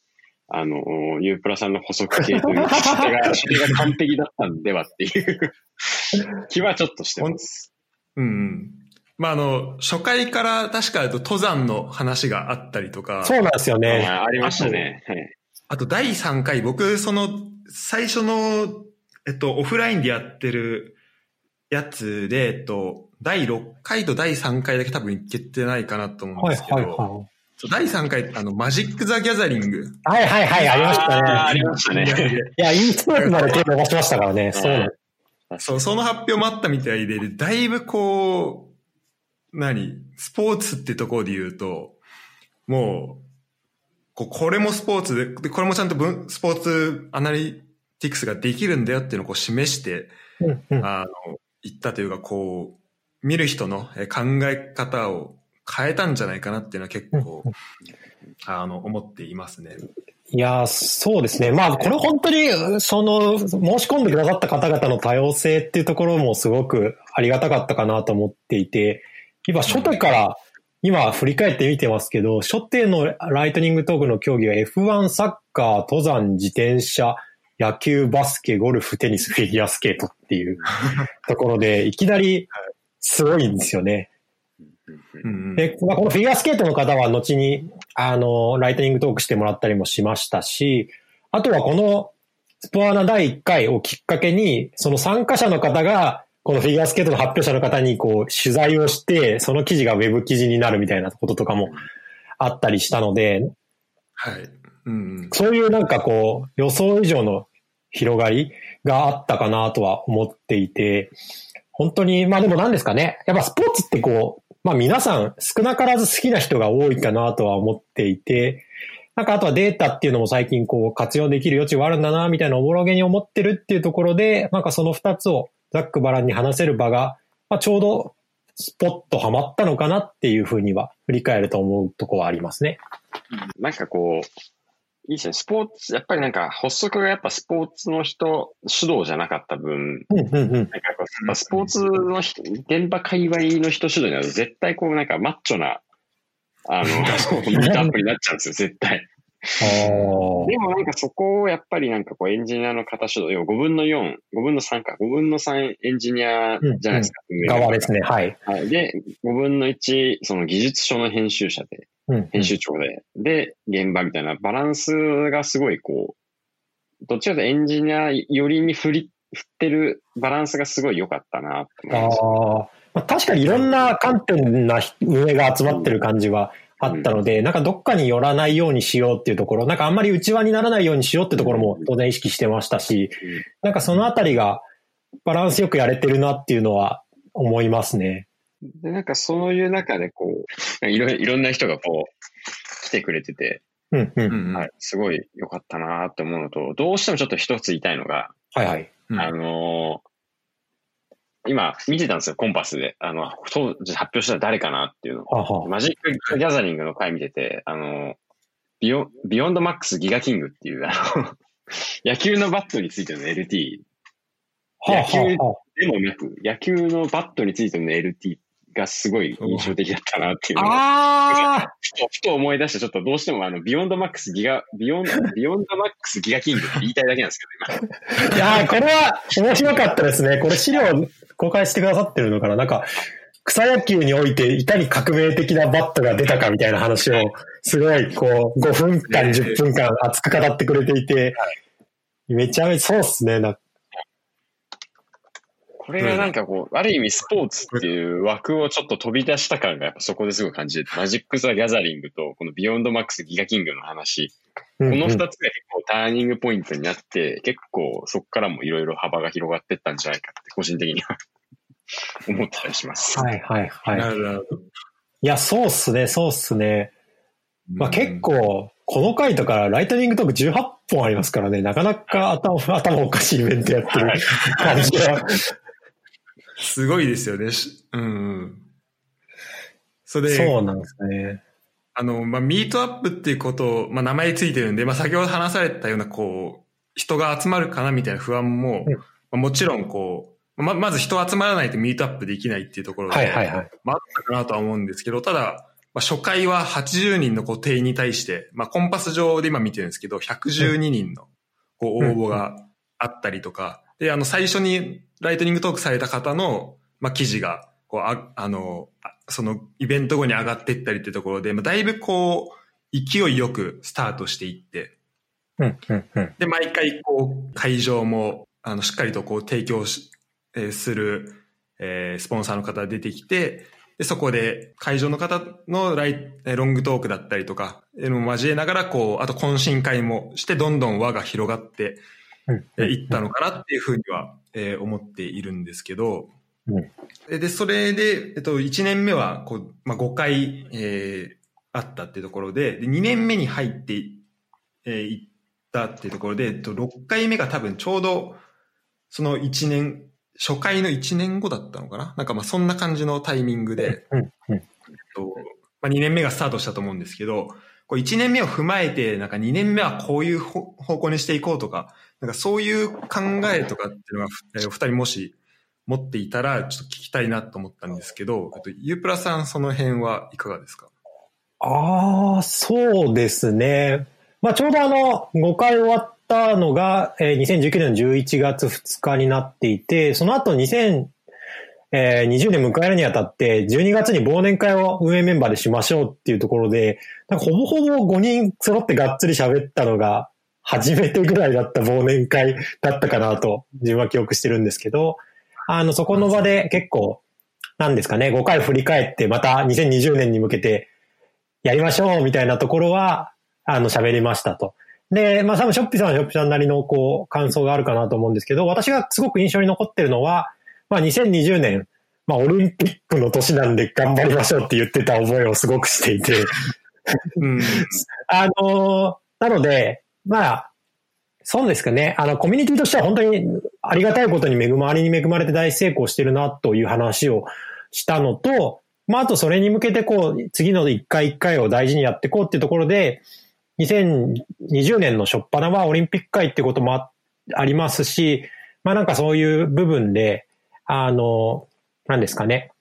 あの、ユープラさんの補足系という、それが、それが完璧だったんではっていう 気はちょっとしてます。うん。まあ、あの、初回から確か登山の話があったりとか。そうなんですよね。ありましたね。はい。あと、第3回、僕、その、最初の、えっと、オフラインでやってるやつで、えっと、第6回と第3回だけ多分いけてないかなと思うんですけど、はいはいはい、第3回あの、マジック・ザ・ギャザリング。はいはいはい、ありましたね。ありましたね。いや、インストーまで手伸ばしましたからね。そう。そう、その発表もあったみたいで、だいぶこう、何？スポーツってところで言うと、もう、ここれもスポーツで、でこれもちゃんと分スポーツアナリティクスができるんだよっていうのをこう示して、うんうん、あの、言ったというか、こう、見る人の考え方を変えたんじゃないかなっていうのは結構、あの、思っていますね。いや、そうですね。まあ、これ本当に、その、申し込んでくださった方々の多様性っていうところもすごくありがたかったかなと思っていて、今、初手から、今振り返ってみてますけど、初手のライトニングトークの競技は F1 サッカー、登山、自転車、野球、バスケ、ゴルフ、テニス、フィギュアスケートっていうところで、いきなり すごいんですよね。で、まあ、このフィギュアスケートの方は後に、あの、ライトニングトークしてもらったりもしましたし、あとはこのスポアナ第1回をきっかけに、その参加者の方が、このフィギュアスケートの発表者の方にこう取材をして、その記事がウェブ記事になるみたいなこととかもあったりしたので、はい。うん、そういうなんかこう、予想以上の広がりがあったかなとは思っていて、本当に、まあでも何ですかね。やっぱスポーツってこう、まあ皆さん少なからず好きな人が多いかなとは思っていて、なんかあとはデータっていうのも最近こう活用できる余地はあるんだな、みたいなおぼろげに思ってるっていうところで、なんかその二つをざっくばらんに話せる場が、まあちょうどスポッとハマったのかなっていうふうには振り返ると思うとこはありますね。なんかこう、いいですね。スポーツ、やっぱりなんか発足がやっぱスポーツの人主導じゃなかった分、なんかスポーツの人、現場界隈の人主導になると絶対こうなんかマッチョな、あの、ミートアップになっちゃうんですよ、絶対。でもなんかそこをやっぱりなんかこうエンジニアの方主導、要は5分の4、5分の3か、5分の3エンジニアじゃないですか。うんうん、側ですね、はい。はい。で、5分の1、その技術書の編集者で、編集長で、で、現場みたいな。バランスがすごいこう、どっちかというとエンジニア寄りに振り、振ってるバランスがすごい良かったなと思いました、ああ。確かにいろんな観点な運営が集まってる感じはあったので、うん、なんかどっかに寄らないようにしようっていうところ、なんかあんまり内輪にならないようにしようってところも当然意識してましたし、うん、なんかそのあたりがバランスよくやれてるなっていうのは思いますね。で、なんかそういう中でこう、いろいろんな人がこう、来てくれてて、うんうんはい、すごい良かったなって思うのと、どうしてもちょっと一つ言いたいのが、はいはい。うん、あの今見てたんですよ、コンパスで。あの、当時発表したら誰かなっていうの。ははマジックギャザリングの回見てて、あの、ビヨビヨンドマックスギガキングっていう、あの 野球のバットについての LT。野球でもなく、野球のバットについての LT がすごい印象的だったなっていうのを。ああふと思い出して、ちょっとどうしてもあの、ビヨンドマックスギガ、ビヨンド、ビヨンドマックスギガキングって言いたいだけなんですけど、今。いやこれは面白かったですね。これ資料公開してくださってるのかななんか、草野球においていかに革命的なバットが出たかみたいな話を、すごい、こう、5分間、10分間熱く語ってくれていて、めちゃめちゃそうっすね。なこれがなんかこう、ある意味スポーツっていう枠をちょっと飛び出した感がやっぱそこですごい感じてマジック・ザ・ギャザリングとこのビヨンド・マックス・ギガ・キングの話、この二つが結構ターニングポイントになって、結構そこからもいろいろ幅が広がっていったんじゃないかって個人的には。思ったりします。はいはいはい。なるほど。いや、そうっすね、そうっすね。まあ結構、この回とかライトニングトーク18本ありますからね、なかなか頭頭おかしいイベントやってる感じが すごいですよね。うん。それそうなんですね。あの、まあ、ミートアップっていうことを、まあ、名前ついてるんで、まあ、先ほど話されたような、こう、人が集まるかなみたいな不安も、うん、まあ、もちろん、こう、ま、まず人集まらないとミートアップできないっていうところで、はいはいはい。まあ、あったかなとは思うんですけど、ただ、まあ、初回は80人のこう定員に対して、まあ、コンパス上で今見てるんですけど、112人のこう応募があったりとか、で、あの、最初にライトニングトークされた方の、まあ、記事が、こう、あ、あの、そのイベント後に上がっていったりっていうところで、まあ、だいぶこう、勢いよくスタートしていって、うんうんうん、で、毎回こう、会場も、あの、しっかりとこう、提供し、えー、する、えー、スポンサーの方が出てきて、で、そこで会場の方のライロングトークだったりとか、えの交えながら、こう、あと懇親会もして、どんどん輪が広がって、いったのかなっていうふうには、えー、思っているんですけど、うん、で、それで、えっと、1年目は、こう、まあ、5回、えー、あったっていうところで、で2年目に入ってい、えー、いったっていうところで、えっと、6回目が多分ちょうど、その1年、初回の1年後だったのかな？なんかまあそんな感じのタイミングで、うんうん、えっとまあ、2年目がスタートしたと思うんですけど、こう1年目を踏まえて、なんか2年目はこういう方向にしていこうとか、なんかそういう考えとかっていうのが、お二人もし持っていたら、ちょっと聞きたいなと思ったんですけど、あと、ゆうプラさん、その辺はいかがですか？ああ、そうですね。まあ、ちょうどあの、5回終わったのが、えー、2019年の11月2日になっていて、その後2020年迎えるにあたって、12月に忘年会を運営メンバーでしましょうっていうところで、なんかほぼほぼ5人揃ってがっつり喋ったのが、初めてぐらいだった忘年会だったかなと、自分は記憶してるんですけど、あの、そこの場で結構、なんですかね、5回振り返って、また2020年に向けてやりましょうみたいなところは、あの、喋りましたと。で、まあ多分ショッピさんはショッピさんなりのこう、感想があるかなと思うんですけど、私がすごく印象に残ってるのは、まあ2020年、まあオリンピックの年なんで頑張りましょうって言ってた覚えをすごくしていてうん、あの、なので、まあ、そうですかね。あの、コミュニティとしては本当にありがたいことに恵まれに恵まれて大成功してるなという話をしたのと、まあ、あとそれに向けてこう、次の一回一回を大事にやっていこうっていうところで、2020年の初っ端はオリンピック会ってこともありますし、まあなんかそういう部分で、あの、何ですかね。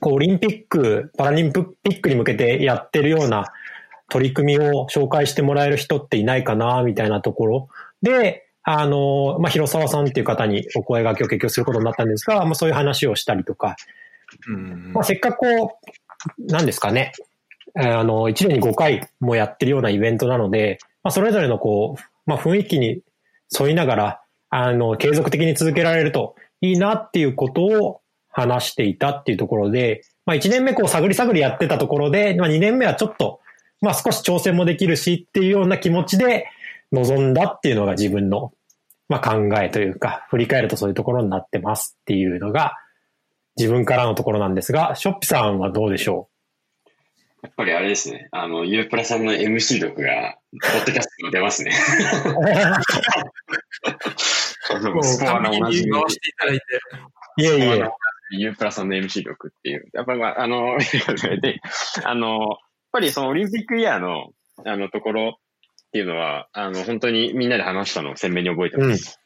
こう、オリンピック、パラリンピックに向けてやってるような取り組みを紹介してもらえる人っていないかな、みたいなところ。で、あの、まあ、広沢さんっていう方にお声掛けを結局することになったんですが、まあ、そういう話をしたりとか、まあ、せっかくこう、なんですかね、あの、1年に5回もやってるようなイベントなので、まあ、それぞれのこう、まあ、雰囲気に沿いながら、あの、継続的に続けられるといいなっていうことを話していたっていうところで、まあ、1年目こう探り探りやってたところで、まあ、2年目はちょっとまあ少し挑戦もできるしっていうような気持ちで臨んだっていうのが自分の、まあ、考えというか、振り返るとそういうところになってますっていうのが自分からのところなんですが、ショッピさんはどうでしょう？やっぱりあれですね。あの、ゆうプラさんの MC 力が、ポッドキャストに出ますね。もう、完璧に回していただいて。いえいえ。U プラスの MC 力っていう。やっぱりまあ、あの、で、あの、やっぱりそのオリンピックイヤーの、あのところっていうのは、あの、本当にみんなで話したのを鮮明に覚えてます。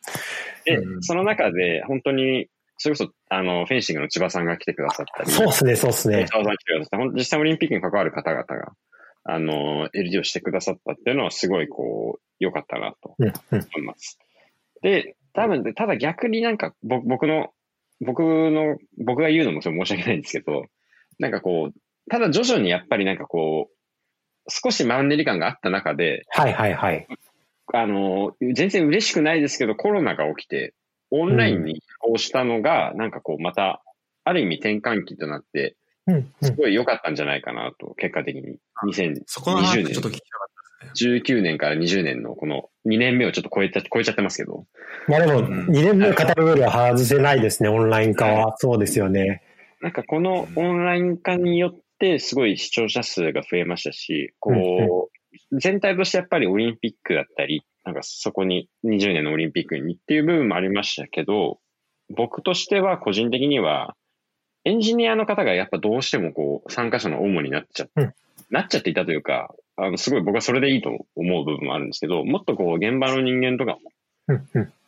うん、で、うん、その中で、本当に、それこそ、あの、フェンシングの千葉さんが来てくださったり。そうですね、そうですね。千葉さん来てくださった。実際オリンピックに関わる方々が、あの、LG をしてくださったっていうのはすごいこう、良かったなと思います。うんうん、で、多分、ただ逆になんか僕の、僕の、僕が言うのも申し訳ないんですけど、なんかこう、ただ徐々にやっぱりなんかこう、少しマンネリ感があった中で、はいはいはい。あの、全然嬉しくないですけど、コロナが起きて、オンラインに移行したのが、なんかこう、また、ある意味転換期となって、すごい良かったんじゃないかなと、結果的に。2020年。そこの話ちょっと聞きたかっ。19年から20年のこの2年目をちょっと超えた、超えちゃってますけど。まあでも、2年目を語るよりは外せないですね、オンライン化は。そうですよね。なんかこのオンライン化によって、すごい視聴者数が増えましたし、こう、全体としてやっぱりオリンピックだったり、なんかそこに20年のオリンピックにっていう部分もありましたけど、僕としては個人的には、エンジニアの方がやっぱどうしてもこう、参加者の主になっちゃって、うん、なっちゃっていたというか、あの、すごい僕はそれでいいと思う部分もあるんですけど、もっとこう、現場の人間とかも、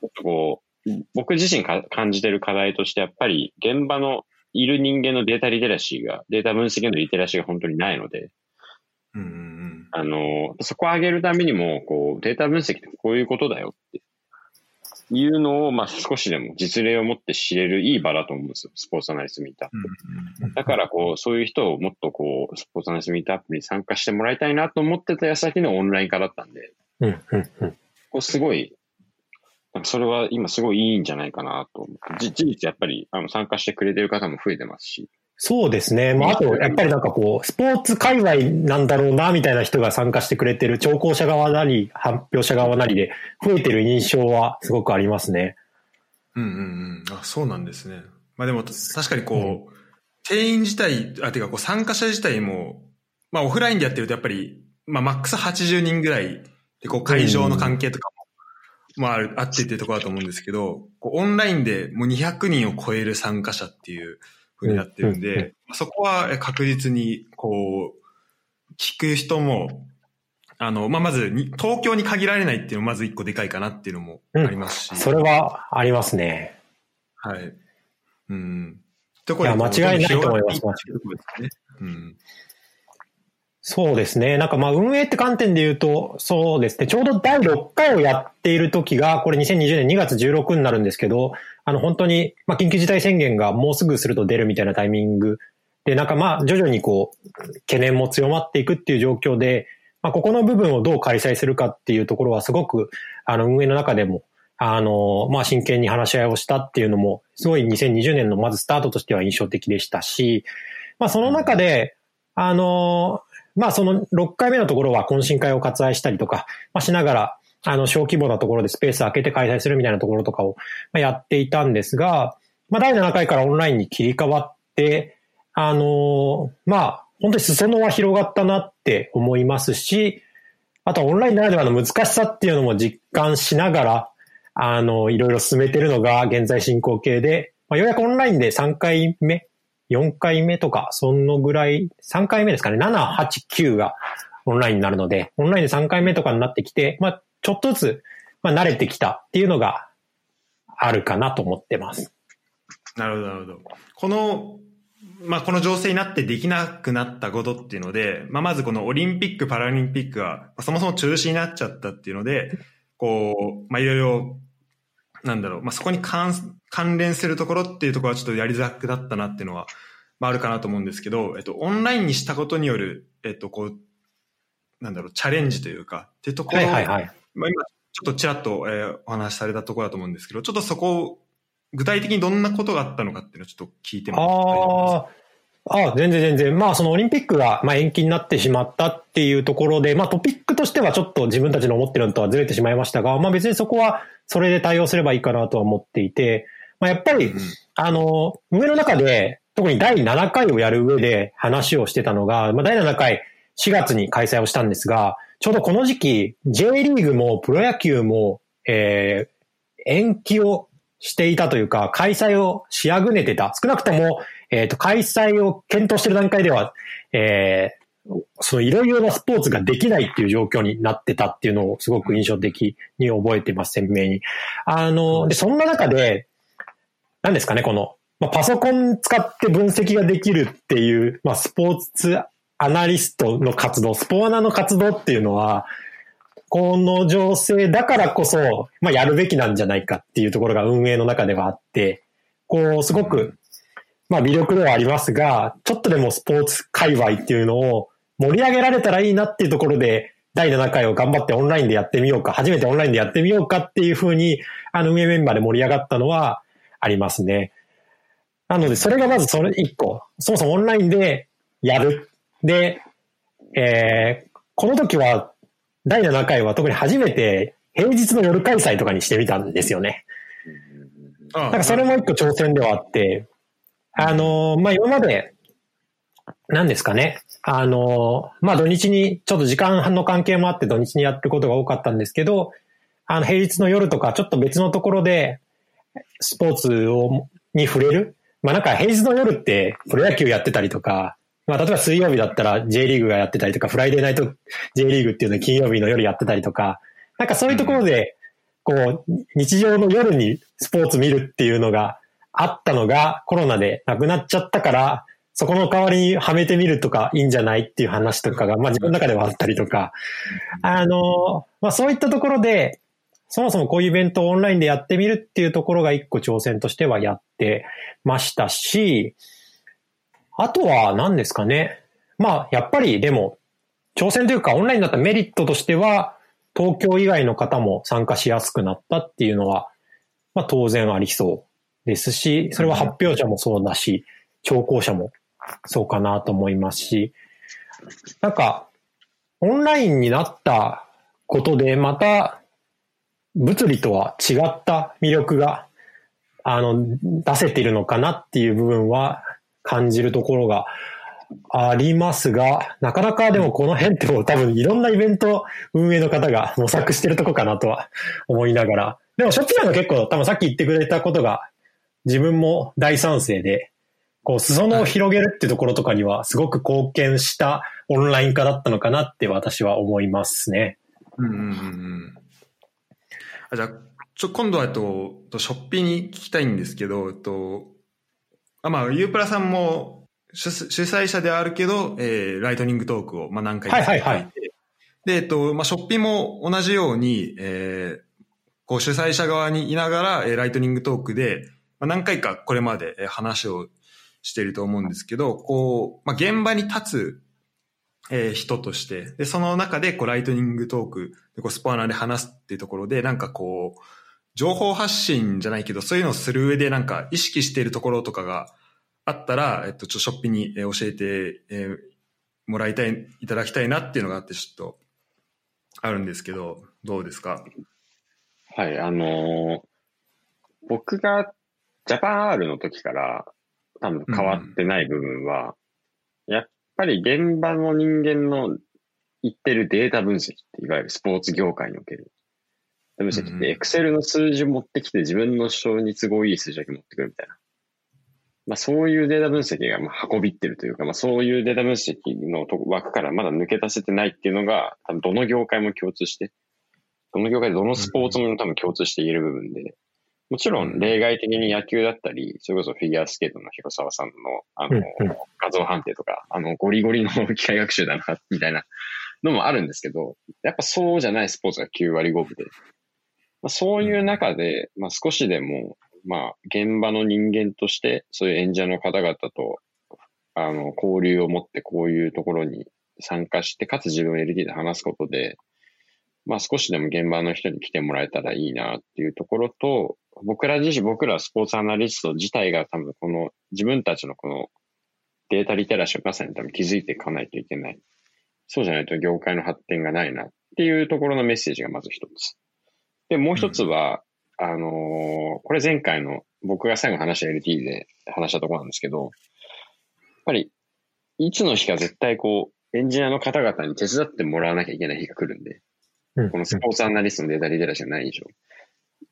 もっとこう、僕自身か感じてる課題として、やっぱり現場のいる人間のデータリテラシーが、データ分析のリテラシーが本当にないので、うん、あの、そこを上げるためにも、こう、データ分析ってこういうことだよっていうのを、まあ少しでも実例を持って知れるいい場だと思うんですよ。スポーツアナリストミートアップ。だからこう、そういう人をもっとこう、スポーツアナリストミートアップに参加してもらいたいなと思ってた矢先のオンライン化だったんで、うんうんうん、こうすごい、なんかそれは今すごいいいんじゃないかなと思って、事実やっぱりあの参加してくれてる方も増えてますし、そうですね。まあ、あと、やっぱりなんかこう、スポーツ界隈なんだろうな、みたいな人が参加してくれてる、聴講者側なり、発表者側なりで、増えてる印象はすごくありますね。うんうんうん。あ、そうなんですね。まあでも、確かにこう、うん、定員自体、あ、ていうかこう、参加者自体も、まあオフラインでやってるとやっぱり、まあマックス80人ぐらいで、こう、会場の関係とかも、まああってっていうところだと思うんですけど、こうオンラインでもう200人を超える参加者っていう、ふうになってるんで、そこは確実に、こう、聞く人も、あの、まあ、まず東京に限られないっていうのもまず一個でかいかなっていうのもありますし。うん、それはありますね。はい。うん。いや、間違いないと思います。ね、うん。そうですね。なんかまあ運営って観点で言うと、そうですね。ちょうど第6回をやっている時が、これ2020年2月16になるんですけど、あの本当に、まあ緊急事態宣言がもうすぐすると出るみたいなタイミングで、なんかまあ徐々にこう、懸念も強まっていくっていう状況で、まあここの部分をどう開催するかっていうところはすごく、あの運営の中でも、あの、まあ真剣に話し合いをしたっていうのも、すごい2020年のまずスタートとしては印象的でしたし、まあその中で、あの、まあその6回目のところは懇親会を割愛したりとか、まあ、しながら、あの小規模なところでスペース開けて開催するみたいなところとかをやっていたんですが、まあ第7回からオンラインに切り替わって、あのまあ本当に裾野は広がったなって思いますし、あとはオンラインならではの難しさっていうのも実感しながら、あの、いろいろ進めてるのが現在進行形で、まあ、ようやくオンラインで3回目4回目とか、そのぐらい、3回目ですかね、7、8、9がオンラインになるので、オンラインで3回目とかになってきて、まあ、ちょっとずつ、まあ、慣れてきたっていうのがあるかなと思ってます。なるほど、なるほど。この、まあ、この情勢になってできなくなったことっていうので、まあ、まずこのオリンピック、パラリンピックが、そもそも中止になっちゃったっていうので、こう、まあ、いろいろなんだろう、まあ、そこに関関連するところっていうところはちょっとやりづらくだったなっていうのは、まあ、あるかなと思うんですけど、えっと、オンラインにしたことによる、えっと、こう、なんだろう、チャレンジというか、っていうところ、はいはいはい、まあ、今、ちょっとちらっと、えー、お話しされたところだと思うんですけど、ちょっとそこを、具体的にどんなことがあったのかっていうのをちょっと聞いてもあああ、全然全然。まあ、そのオリンピックが、まあ、延期になってしまったっていうところで、まあ、トピックとしてはちょっと自分たちの思ってるのとはずれてしまいましたが、まあ、別にそこは、それで対応すればいいかなとは思っていて、まあ、やっぱり、うん、あの、上の中で、特に第7回をやる上で話をしてたのが、まあ、第7回4月に開催をしたんですが、ちょうどこの時期、J リーグもプロ野球も、えー、延期をしていたというか、開催をしあぐねてた。少なくとも、えっ、ー、と、開催を検討している段階では、えー、そのいろいろなスポーツができないっていう状況になってたっていうのをすごく印象的に覚えてます、鮮明に。あの、で、そんな中で、何ですかね、この、まあ、パソコン使って分析ができるっていう、まあ、スポーツアナリストの活動、スポアナの活動っていうのは、この情勢だからこそ、まあ、やるべきなんじゃないかっていうところが運営の中ではあって、こう、すごく、まあ、魅力ではありますが、ちょっとでもスポーツ界隈っていうのを盛り上げられたらいいなっていうところで、第7回を頑張ってオンラインでやってみようか、初めてオンラインでやってみようかっていうふうに、あの、運営メンバーで盛り上がったのはありますね。なので、それがまずそれ1個。そもそもオンラインでやる。で、えー、この時は第7回は特に初めて平日の夜開催とかにしてみたんですよね。だからそれも一個挑戦ではあって、あの、まあ、今まで、何ですかね。あの、まあ、土日に、ちょっと時間の関係もあって土日にやってることが多かったんですけど、あの、平日の夜とかちょっと別のところで、スポーツを、に触れる。まあ、なんか平日の夜ってプロ野球やってたりとか、まあ、例えば水曜日だったら J リーグがやってたりとか、フライデーナイト J リーグっていうのは金曜日の夜やってたりとか、なんかそういうところで、こう、日常の夜にスポーツ見るっていうのがあったのがコロナでなくなっちゃったから、そこの代わりにはめてみるとかいいんじゃないっていう話とかが、まあ自分の中ではあったりとか、あの、まあそういったところで、そもそもこういうイベントをオンラインでやってみるっていうところが一個挑戦としてはやってましたし、あとは何ですかね。まあ、やっぱりでも、挑戦というかオンラインだったメリットとしては、東京以外の方も参加しやすくなったっていうのは、まあ当然ありそうですし、それは発表者もそうだし、聴講者もそうかなと思いますし、なんか、オンラインになったことで、また、物理とは違った魅力が、あの、出せているのかなっていう部分は、感じるところがありますが、なかなかでもこの辺っても多分いろんなイベント運営の方が模索してるとこかなとは思いながら。でも、ショッピーの結構多分さっき言ってくれたことが自分も大賛成で、こう、裾野を広げるってところとかにはすごく貢献したオンライン化だったのかなって私は思いますね。うんうんうん。あじゃあ、ちょ、今度はと、と、ショッピーに聞きたいんですけど、と、あまあ、ユープラさんも主主催者であるけど、えー、ライトニングトークを、まあ、何回かはいはいはい。で、えっと、まあ、ショッピも同じように、えー、こう主催者側にいながら、えー、ライトニングトークで、まあ、何回かこれまで話をしていると思うんですけど、こう、まあ、現場に立つ、えー、人として、で、その中で、こう、ライトニングトークで、こう、スポアナーで話すっていうところで、なんかこう、情報発信じゃないけど、そういうのをする上でなんか意識しているところとかがあったら、えっと、ちょ、ショッピに教えて、えー、もらいたい、いただきたいなっていうのがあって、ちょっと、あるんですけど、どうですか？はい、あのー、僕がジャパン R の時から多分変わってない部分は、うん、やっぱり現場の人間の言ってるデータ分析って、いわゆるスポーツ業界における分析って、エクセルの数字を持ってきて自分の主張に都合いい数字だけ持ってくるみたいな。まあそういうデータ分析がまあ運びってるというか、まあそういうデータ分析の枠からまだ抜け出せてないっていうのが、多分どの業界も共通して、どの業界でどのスポーツも多分共通して言える部分で、もちろん例外的に野球だったり、それこそフィギュアスケートの広沢さんの、あの、画像判定とか、あの、ゴリゴリの機械学習だな、みたいなのもあるんですけど、やっぱそうじゃないスポーツが9割5分で、まあ、そういう中で、まあ、少しでも、まあ、現場の人間として、そういう演者の方々と、あの、交流を持ってこういうところに参加して、かつ自分を LD で話すことで、まあ少しでも現場の人に来てもらえたらいいなっていうところと、僕ら自身、僕らスポーツアナリスト自体が多分この自分たちのこのデータリテラシーをまさに多分気づいていかないといけない。そうじゃないと業界の発展がないなっていうところのメッセージがまず一つ。で、もう一つは、うん、あのー、これ前回の僕が最後話した LT で話したところなんですけど、やっぱり、いつの日か絶対こう、エンジニアの方々に手伝ってもらわなきゃいけない日が来るんで、うん、このスポーツアナリストのデータリテラシーがない以上。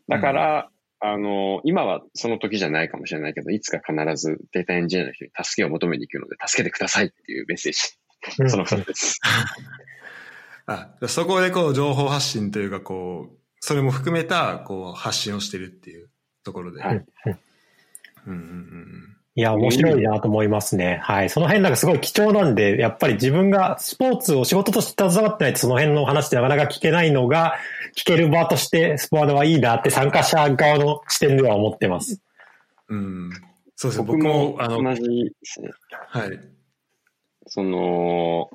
だから、あの、今はその時じゃないかもしれないけど、いつか必ずデータエンジニアの人に助けを求めに行くので、助けてくださいっていうメッセージ。その2つです。あ、そこでこう情報発信というかこう、それも含めたこう発信をしてるっていうところで。はい。うんうんうんいや、面白いなと思いますね。はい。その辺なんかすごい貴重なんで、やっぱり自分がスポーツを仕事として携わってないとその辺の話ってなかなか聞けないのが、聞ける場としてスポアドはいいなって参加者側の視点では思ってます。うん。そうですね。僕も、あの、同じですね。はい。その、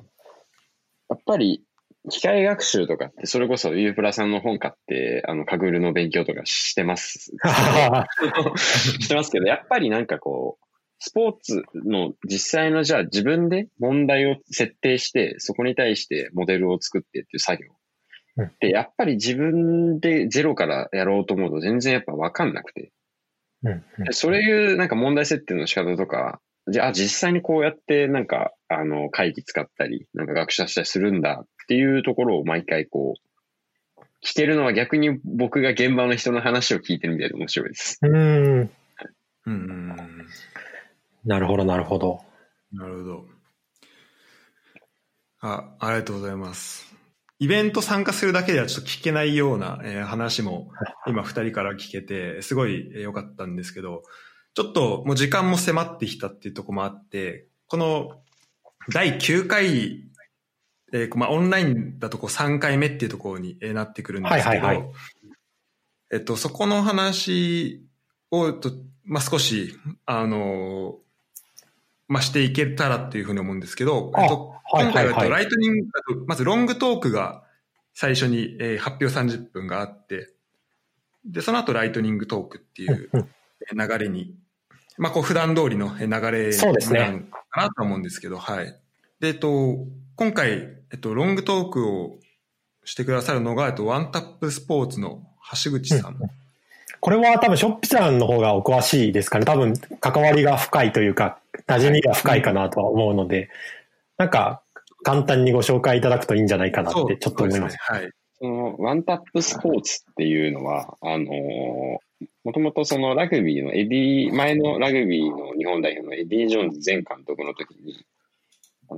やっぱり、機械学習とかって、それこそユープラさんの本買って、あの、カグルの勉強とかしてます。してますけど、やっぱりなんかこう、スポーツの実際のじゃあ自分で問題を設定して、そこに対してモデルを作ってっていう作業。で、やっぱり自分でゼロからやろうと思うと全然やっぱわかんなくて。そういうなんか問題設定の仕方とか、じゃあ実際にこうやってなんかあの会議使ったり、なんか学習したりするんだっていうところを毎回こう、聞けるのは逆に僕が現場の人の話を聞いてるみたいで面白いです。うん。うん。なるほど、なるほど。なるほど。あ、ありがとうございます。イベント参加するだけではちょっと聞けないような、えー、話も今二人から聞けて、すごい良かったんですけど、ちょっともう時間も迫ってきたっていうところもあって、この第9回、えー、まあオンラインだとこう3回目っていうところになってくるんですけど、はいはいはい、えっと、そこの話をと、まあ少し、あのまあ、していけたらっていうふうに思うんですけど、えっと、今回はライトニング、まずロングトークが最初に、えー、発表30分があって、で、その後ライトニングトークっていう 流れに、まあ、こう普段通りの流れなのかなと思うんですけど、はい。で、えっと、今回、えっと、ロングトークをしてくださるのが、えっと、ワンタップスポーツの橋口さん。うんこれは多分ショッピさんの方がお詳しいですかね。多分関わりが深いというか、馴染みが深いかなとは思うので、なんか簡単にご紹介いただくといいんじゃないかなってちょっと思います。すね、はい。そのワンタップスポーツっていうのは、あのもともとそのラグビーのエディ、前のラグビーの日本代表のエディ・ジョーンズ前監督の時に、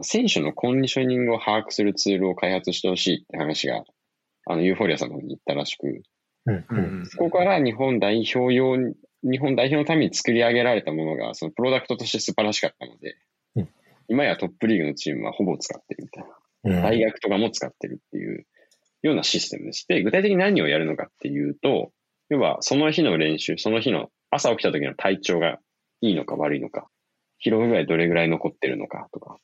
選手のコンディショニングを把握するツールを開発してほしいって話が、あの、ユーフォリアさんの方に言ったらしく、うんうん、そこから日本代表用に、日本代表のために作り上げられたものが、そのプロダクトとして素晴らしかったので、うん、今やトップリーグのチームはほぼ使ってるみたいな。大学とかも使ってるっていうようなシステムでして、具体的に何をやるのかっていうと、要はその日の練習、その日の朝起きた時の体調がいいのか悪いのか、疲労具合どれぐらい残ってるのかとか、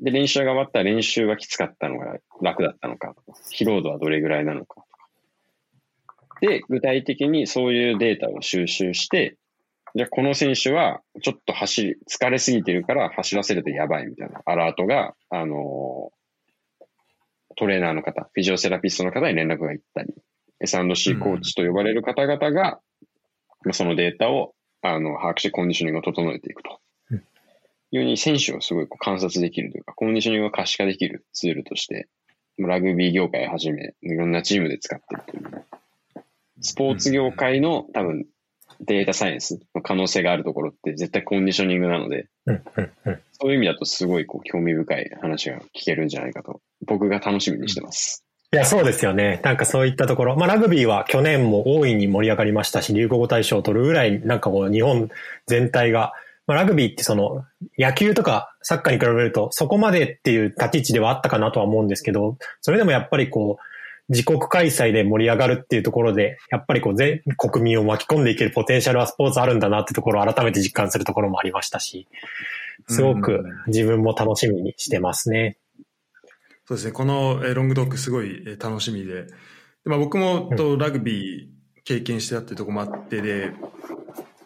で、練習が終わったら練習はきつかったのが楽だったのか、疲労度はどれぐらいなのかで、具体的にそういうデータを収集して、じゃあこの選手はちょっと走り、疲れすぎてるから走らせるとやばいみたいなアラートが、あの、トレーナーの方、フィジオセラピストの方に連絡が行ったり、S&C コーチと呼ばれる方々が、うん、そのデータをあの把握してコンディショニングを整えていくと。いうふうに選手をすごい観察できるというか、コンディショニングを可視化できるツールとして、ラグビー業界をはじめ、いろんなチームで使っているというスポーツ業界の多分データサイエンスの可能性があるところって絶対コンディショニングなので、そういう意味だとすごいこう興味深い話が聞けるんじゃないかと、僕が楽しみにしてます。いや、そうですよね。なんかそういったところ。まあ、ラグビーは去年も大いに盛り上がりましたし、流行語大賞を取るぐらい、なんかこう、日本全体が、まあ、ラグビーってその、野球とかサッカーに比べると、そこまでっていう立ち位置ではあったかなとは思うんですけど、それでもやっぱりこう、自国開催で盛り上がるっていうところで、やっぱりこう全国民を巻き込んでいけるポテンシャルはスポーツあるんだなってところを改めて実感するところもありましたし、すごく自分も楽しみにしてますね。そうですね。このロングトークすごい楽しみで、でまあ、僕もとラグビー経験してたっていうところもあってで、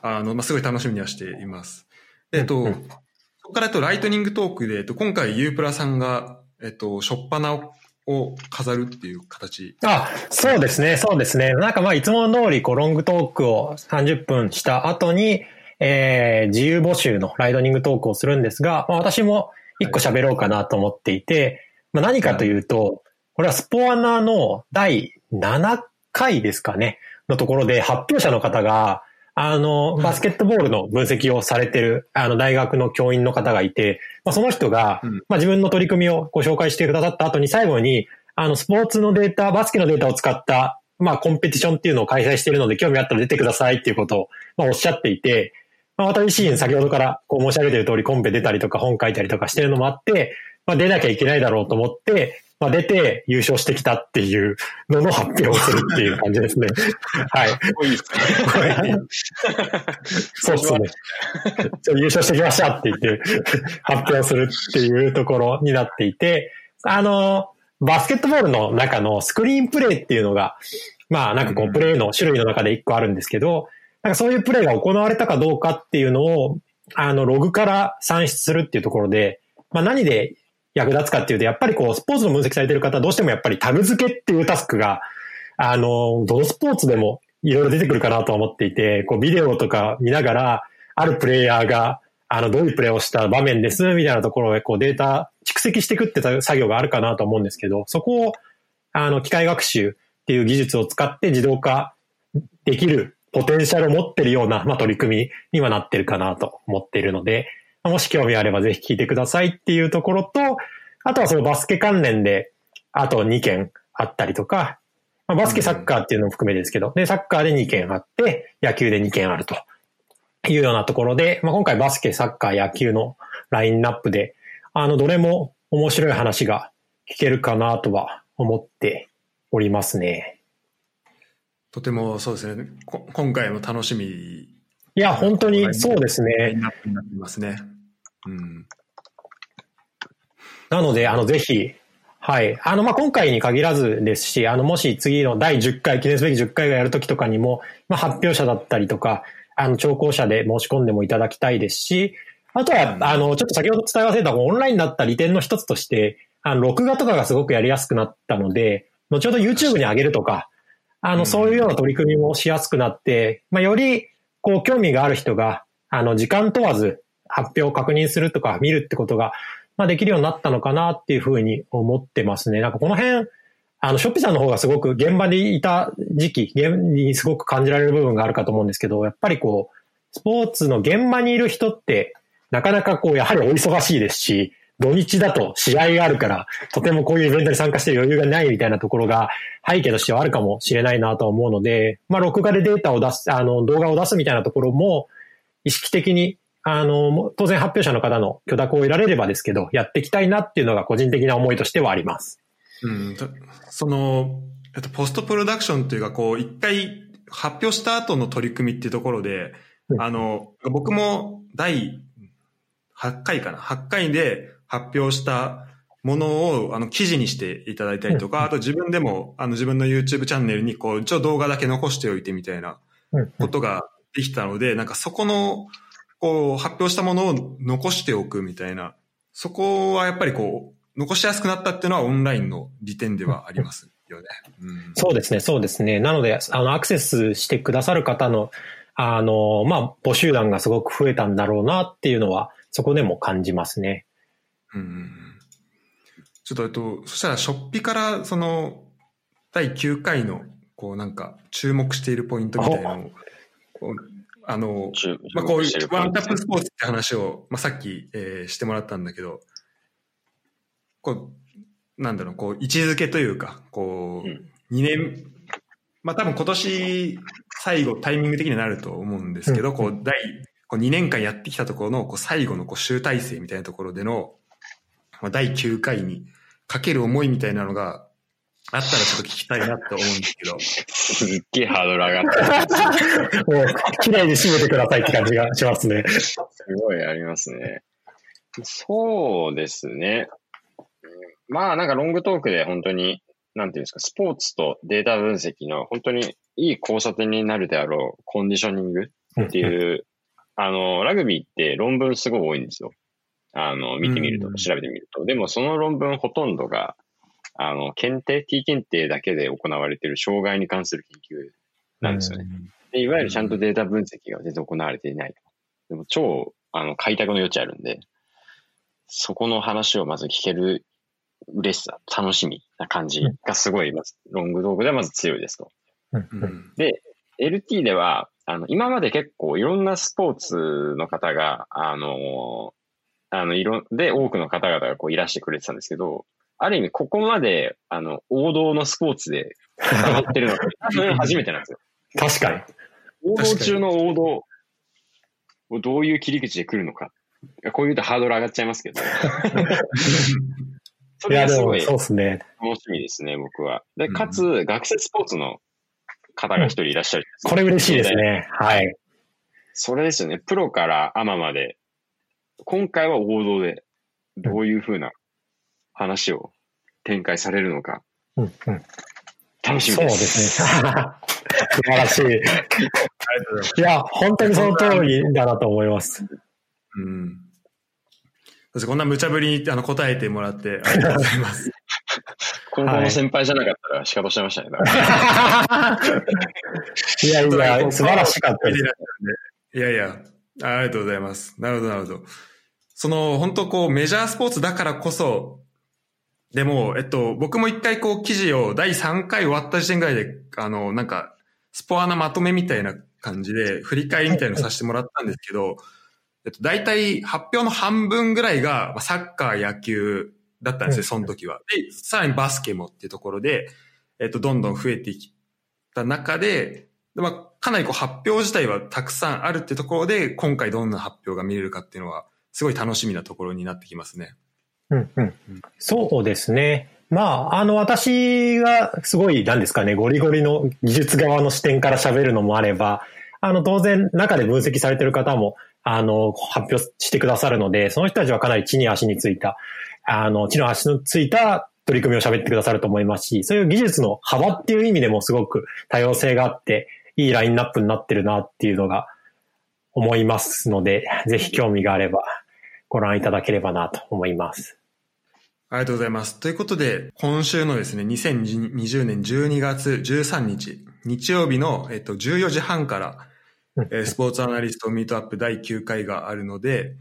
あの、まあ、すごい楽しみにはしています。えっと、そこからとライトニングトークで、今回ユープラさんが、えっと、しょっぱなをを飾るっていう形。あ、そうですね、そうですね。なんかまあいつも通りこうロングトークを30分した後に、えー、自由募集のライドニングトークをするんですが、まあ、私も一個喋ろうかなと思っていて、まあ、何かというと、これはスポアナの第7回ですかね。のところで発表者の方が、あの、バスケットボールの分析をされてる、あの、大学の教員の方がいて、まあ、その人が、まあ、自分の取り組みをご紹介してくださった後に最後に、あの、スポーツのデータ、バスケのデータを使った、まあ、コンペティションっていうのを開催しているので、興味あったら出てくださいっていうことを、まあ、おっしゃっていて、まあ、私自身先ほどからこう申し上げている通りコンペ出たりとか本書いたりとかしてるのもあって、まあ、出なきゃいけないだろうと思って、まあ、出て優勝してきたっていうのの発表をするっていう感じですね。はい。そうですね。優勝してきましたって言って発表するっていうところになっていて、あの、バスケットボールの中のスクリーンプレイっていうのが、まあなんかこうプレイの種類の中で一個あるんですけど、なんかそういうプレイが行われたかどうかっていうのを、あの、ログから算出するっていうところで、まあ何で役立つかっていうと、やっぱりこう、スポーツの分析されてる方どうしてもやっぱりタグ付けっていうタスクが、あの、どのスポーツでもいろいろ出てくるかなと思っていて、こう、ビデオとか見ながら、あるプレイヤーが、あの、どういうプレイをした場面です、みたいなところをこうデータ蓄積していくって作業があるかなと思うんですけど、そこを、あの、機械学習っていう技術を使って自動化できるポテンシャルを持ってるような、まあ、取り組みにはなってるかなと思っているので、もし興味あればぜひ聞いてくださいっていうところと、あとはそのバスケ関連で、あと2件あったりとか、まあ、バスケサッカーっていうのも含めですけど、で、サッカーで2件あって、野球で2件あるというようなところで、まあ、今回バスケ、サッカー、野球のラインナップで、あの、どれも面白い話が聞けるかなとは思っておりますね。とてもそうですね。今回も楽しみ。いや、本当にそうですね。ラインナップになってますね。うん。なので、あの、ぜひ、はい。あの、まあ、今回に限らずですし、あの、もし次の第10回、記念すべき10回がやるときとかにも、まあ、発表者だったりとか、あの、聴講者で申し込んでもいただきたいですし、あとは、あの、ちょっと先ほど伝え忘れたオンラインだった利点の一つとして、あの、録画とかがすごくやりやすくなったので、後ほど YouTube に上げるとか、あの、そういうような取り組みもしやすくなって、まあ、より、こう、興味がある人が、あの、時間問わず発表を確認するとか見るってことがまあ、できるようになったのかなっていうふうに思ってますね。なんかこの辺、あの、ショッピさんの方がすごく現場にいた時期現にすごく感じられる部分があるかと思うんですけど、やっぱりこう、スポーツの現場にいる人って、なかなかこう、やはりお忙しいですし、土日だと試合があるから、とてもこういうイベントに参加してる余裕がないみたいなところが背景としてはあるかもしれないなと思うので、まあ、録画でデータを出す、あの、動画を出すみたいなところも、意識的にあの、当然発表者の方の許諾を得られればですけど、やっていきたいなっていうのが個人的な思いとしてはあります。うん。その、えっと、ポストプロダクションというか、こう、一回発表した後の取り組みっていうところで、うん、あの、僕も第8回かな ?8 回で発表したものを、あの、記事にしていただいたりとか、あと自分でも、あの、自分の YouTube チャンネルに、こう、一応動画だけ残しておいてみたいなことができたので、なんかそこの、こう、発表したものを残しておくみたいな、そこはやっぱりこう、残しやすくなったっていうのはオンラインの利点ではありますよね。うん、そうですね、そうですね。なので、あの、アクセスしてくださる方の、あの、まあ、募集団がすごく増えたんだろうなっていうのは、そこでも感じますね。うん。ちょっと、えっと、そしたら、ショッピから、その、第9回の、こう、なんか、注目しているポイントみたいなのを、あの、まあ、こういうワンタップスポーツって話を、まあ、さっき、えー、してもらったんだけど、こう、なんだろう、こう、位置づけというか、こう、うん、2年、まあ、多分今年最後タイミング的になると思うんですけど、うん、こう、第、こう2年間やってきたところの、こう、最後のこう集大成みたいなところでの、まあ、第9回にかける思いみたいなのが、あったらちょっと聞きたいなって思うんですけど。すっげえハードル上がって もう、綺麗に締めてくださいって感じがしますね。すごいありますね。そうですね。まあなんかロングトークで本当に、なんていうんですか、スポーツとデータ分析の本当にいい交差点になるであろうコンディショニングっていう、あの、ラグビーって論文すごい多いんですよ。あの、見てみると、調べてみると。でもその論文ほとんどが、あの、検定、T 検定だけで行われている障害に関する研究なんですよね。でいわゆるちゃんとデータ分析が全然行われていない。でも超、あの、開拓の余地あるんで、そこの話をまず聞ける嬉しさ、楽しみな感じがすごい、まず、ロング道具ではまず強いですと。で、LT では、あの、今まで結構いろんなスポーツの方が、あの、あの、いろ、で多くの方々がこういらしてくれてたんですけど、ある意味ここまで、あの、王道のスポーツで戦ってるのが初めてなんですよ。確かに。王道中の王道をどういう切り口で来るのか。こういうとハードル上がっちゃいますけど。それがすごい楽しみですね、僕は。で、かつ、学生スポーツの方が一人いらっしゃる、ねうん、これ嬉しいですね。はい。それですよね。プロからアマまで。今回は王道で、どういうふうな話を展開されるのか。うんうん、楽しみです。そうですね。素晴らしい。いや、本当にその通りだなと思います。うん。こんな無茶ぶりにあの答えてもらってありがとうございます。高校の先輩じゃなかったら仕方してましたね。いやいや、素晴らしかったです。いやいや、ありがとうございます。なるほど、なるほど。その、本当こう、メジャースポーツだからこそ、でも、えっと、僕も一回こう、記事を第3回終わった時点ぐらいで、あの、なんか、スポアなまとめみたいな感じで、振り返りみたいのさせてもらったんですけど、えっと、大体発表の半分ぐらいが、サッカー、野球だったんですよ、その時は。で、さらにバスケもっていうところで、えっと、どんどん増えてきた中で、まあ、かなりこう発表自体はたくさんあるってところで、今回どんな発表が見れるかっていうのは、すごい楽しみなところになってきますね。うんうん。そうですね。まあ、あの、私がすごい、なんですかね、ゴリゴリの技術側の視点から喋るのもあれば、あの、当然、中で分析されてる方も、あの、発表してくださるので、その人たちはかなり地に足についた、あの、地の足のついた取り組みを喋ってくださると思いますし、そういう技術の幅っていう意味でもすごく多様性があって、いいラインナップになってるなっていうのが思いますので、ぜひ興味があればご覧いただければなと思います。ありがとうございます。ということで、今週のですね、2020年12月13日、日曜日の、えっと、14時半から、えー、スポーツアナリストミートアップ第9回があるので、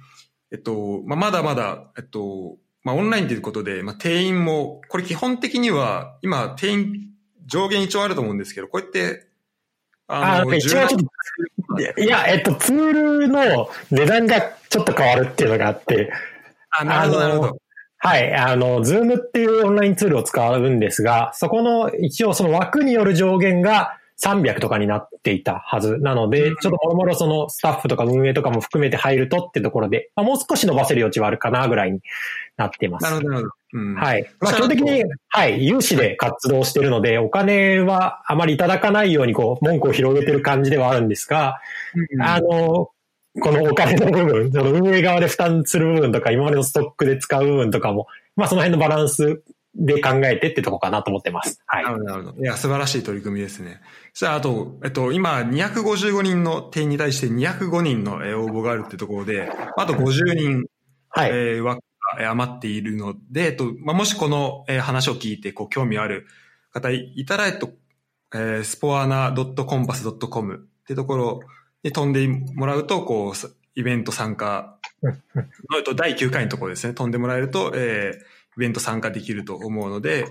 えっと、まあ、まだまだ、えっと、まあ、オンラインということで、まあ、定員も、これ基本的には、今、定員上限一応あると思うんですけど、こうやって、あの、一応ちょっと、いや、えっと、ツールの値段がちょっと変わるっていうのがあって、あ、なるほど、なるほど。はい。あの、ズームっていうオンラインツールを使うんですが、そこの一応その枠による上限が300とかになっていたはずなので、ちょっともろもろそのスタッフとか運営とかも含めて入るとってところで、まあ、もう少し伸ばせる余地はあるかなぐらいになっています。なるほど、なるほど。うん、はい。まあ基本的に、はい、有志で活動してるので、お金はあまりいただかないようにこう、文句を広げてる感じではあるんですが、うん、あの、このお金の部分、その運営側で負担する部分とか、今までのストックで使う部分とかも、まあその辺のバランスで考えてってとこかなと思ってます。はい。なるほど、なるほど。いや、素晴らしい取り組みですね。じゃあ、あと、えっと、今、255人の定員に対して205人の応募があるってところで、あと50人、はい。えー、枠が余っているので、えっと、まあ、もしこの、えー、話を聞いて、こう、興味ある方いたら、えっと、えー、スポアナ .compass.com ってところに飛んでもらうと、こう、イベント参加の、えっと、第9回のところですね、飛んでもらえると、えー、イベント参加できると思うので、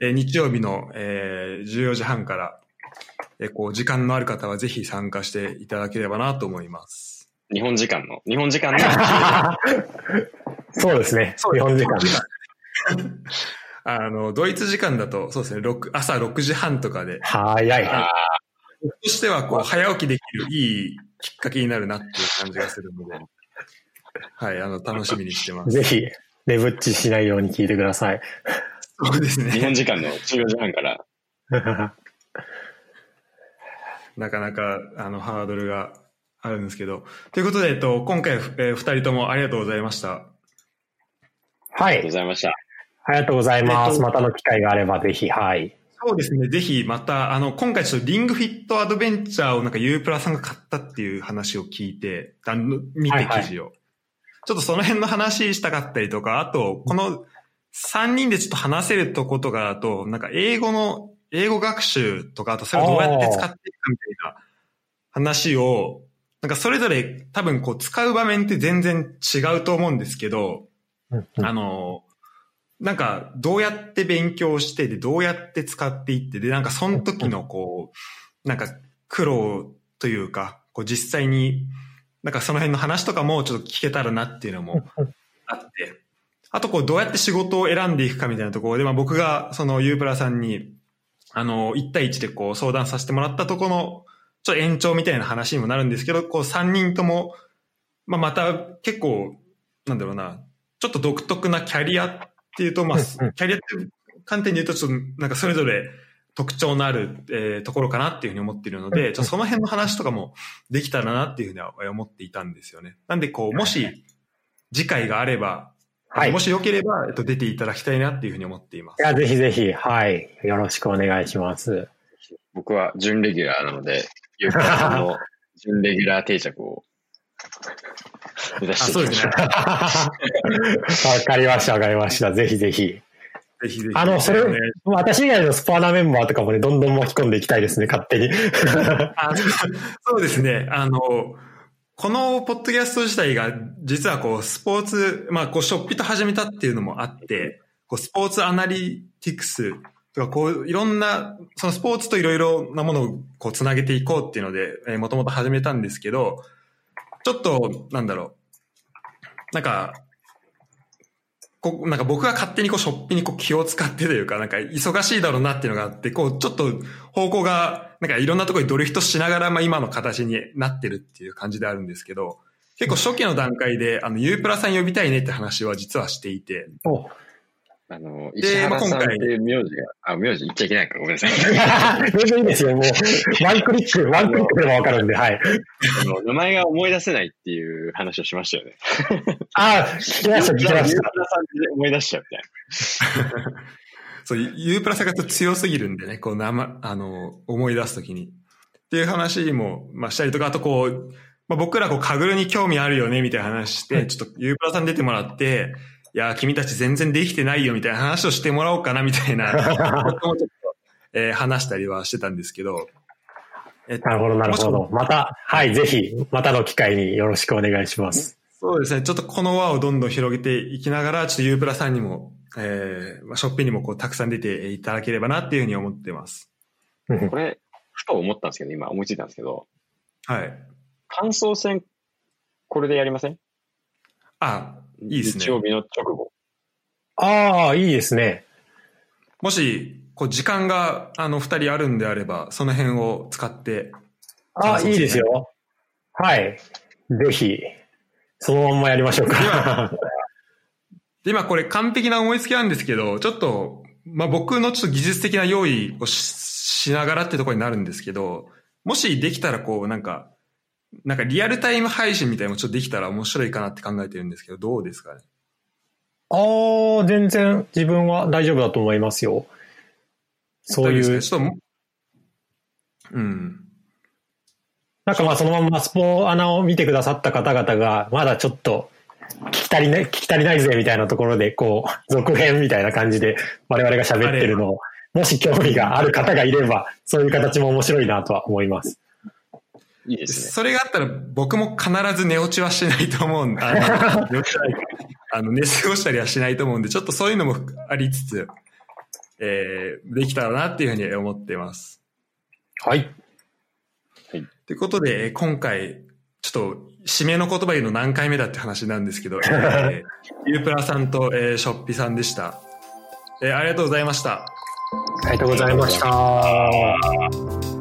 えー、日曜日の、えー、14時半から、えー、こう、時間のある方はぜひ参加していただければなと思います。日本時間の、日本時間の。そうですね。日本時間。あの、ドイツ時間だと、そうですね、朝6時半とかで。早い。としては、こう、早起きできるいいきっかけになるなっていう感じがするので、はい、あの、楽しみにしてます。ぜひ、レブッチしないように聞いてください。そうですね。日本時間の14時半から。なかなか、あの、ハードルがあるんですけど。ということで、えっと、今回、えー、二人ともありがとうございました。はい。ありがとうございました。ありがとうございます。えっと、またの機会があれば、ぜひ、はい。そうですね。ぜひ、また、あの、今回ちょっとリングフィットアドベンチャーをなんかユープラさんが買ったっていう話を聞いて、あの見て記事を。はいはいちょっとその辺の話したかったりとか、あと、この3人でちょっと話せるとことかだと、なんか英語の、英語学習とか、あとそれをどうやって使っていくかみたいな話を、なんかそれぞれ多分こう使う場面って全然違うと思うんですけど、あの、なんかどうやって勉強してで、どうやって使っていってで、なんかその時のこう、なんか苦労というか、こう実際に、なんかその辺の話とかもちょっと聞けたらなっていうのもあって、あとこうどうやって仕事を選んでいくかみたいなところで、まあ僕がそのユープラさんに、あの、1対1でこう相談させてもらったところの、ちょっと延長みたいな話にもなるんですけど、こう3人とも、まあまた結構、なんだろうな、ちょっと独特なキャリアっていうと、まあ、キャリアって観点で言うと、ちょっとなんかそれぞれ特徴のある、えー、ところかなっていうふうに思っているので、ちょその辺の話とかもできたらなっていうふうには思っていたんですよね。なんでこう、もし次回があれば、はい。もしよければ、えっと、出ていただきたいなっていうふうに思っています。いや、ぜひぜひ、はい。よろしくお願いします。僕は準レギュラーなので、ゆうかさんの準レギュラー定着を目指していきましょう。わかりました、わかりました。ぜひぜひ。ぜひぜひ。あの、それ、私以外のスパーナメンバーとかもね、どんどん巻き込んでいきたいですね、勝手に。あそうですね。あの、このポッドキャスト自体が、実はこう、スポーツ、まあ、こう、ショッピと始めたっていうのもあって、こう、スポーツアナリティクスとか、こう、いろんな、そのスポーツといろいろなものをこう、つなげていこうっていうので、えー、もともと始めたんですけど、ちょっと、なんだろう。なんか、こ、なんか僕が勝手にこう、ショッピにこう気を使ってというか、なんか忙しいだろうなっていうのがあって、こう、ちょっと方向が、なんかいろんなところにドリフトしながら、まあ今の形になってるっていう感じであるんですけど、結構初期の段階で、あの、ユープラさん呼びたいねって話は実はしていて、あの、石原さんっていう名字が、あ、名字言っちゃいけないから、ごめんなさい。全然いいですよ、もう。ワンクリック、ワンクリックでもわかるんで、はい。あの、名前が思い出せないっていう話をしましたよね。ああ、聞きました、聞きました。ユープラさんで思い出しちゃうみたいな。そう、ユープラさんが強すぎるんでね、こう、生、あの、思い出すときに。っていう話も、まあ、したりとか、あとこう、まあ、僕らこう、カグルに興味あるよね、みたいな話して、ちょっとユープラさん出てもらって、いや、君たち全然できてないよみたいな話をしてもらおうかなみたいな こともちょっと、えー、話したりはしてたんですけど。えなるほど、なるほど。また、はい、ぜひ、またの機会によろしくお願いします。そうですね。ちょっとこの輪をどんどん広げていきながら、ちょっとユープラさんにも、えー、ショッピンにもこう、たくさん出ていただければなっていうふうに思ってます。これ、ふと思ったんですけど、今思いついたんですけど。はい。感想戦、これでやりません？あ、いいですね。日曜日の直後。ああ、いいですね。もし、こう、時間が、あの、二人あるんであれば、その辺を使って。ああ、いいですよ。はい。ぜひ、そのまんまやりましょうか。今、これ完璧な思いつきなんですけど、ちょっと、まあ、僕のちょっと技術的な用意をしながらってところになるんですけど、もしできたらこう、なんか、なんかリアルタイム配信みたいなのもちょっとできたら面白いかなって考えてるんですけど、どうですかね？ああ、全然自分は大丈夫だと思いますよ。そういう。ちょっと、うん。なんかまあそのままスポアナを見てくださった方々が、まだちょっと聞き足りない、聞き足りないぜみたいなところで、こう、続編みたいな感じで我々が喋ってるのを、もし興味がある方がいれば、そういう形も面白いなとは思います。いいですね。それがあったら僕も必ず寝落ちはしないと思うんで、あの、あの寝過ごしたりはしないと思うんで、ちょっとそういうのもありつつ、えー、できたらなっていうふうに思ってます。はい。はい。ということで、今回、ちょっと、締めの言葉言うの何回目だって話なんですけど、えー、ゆうプラさんと、えー、しょっぴさんでした。えー、ありがとうございました。ありがとうございました。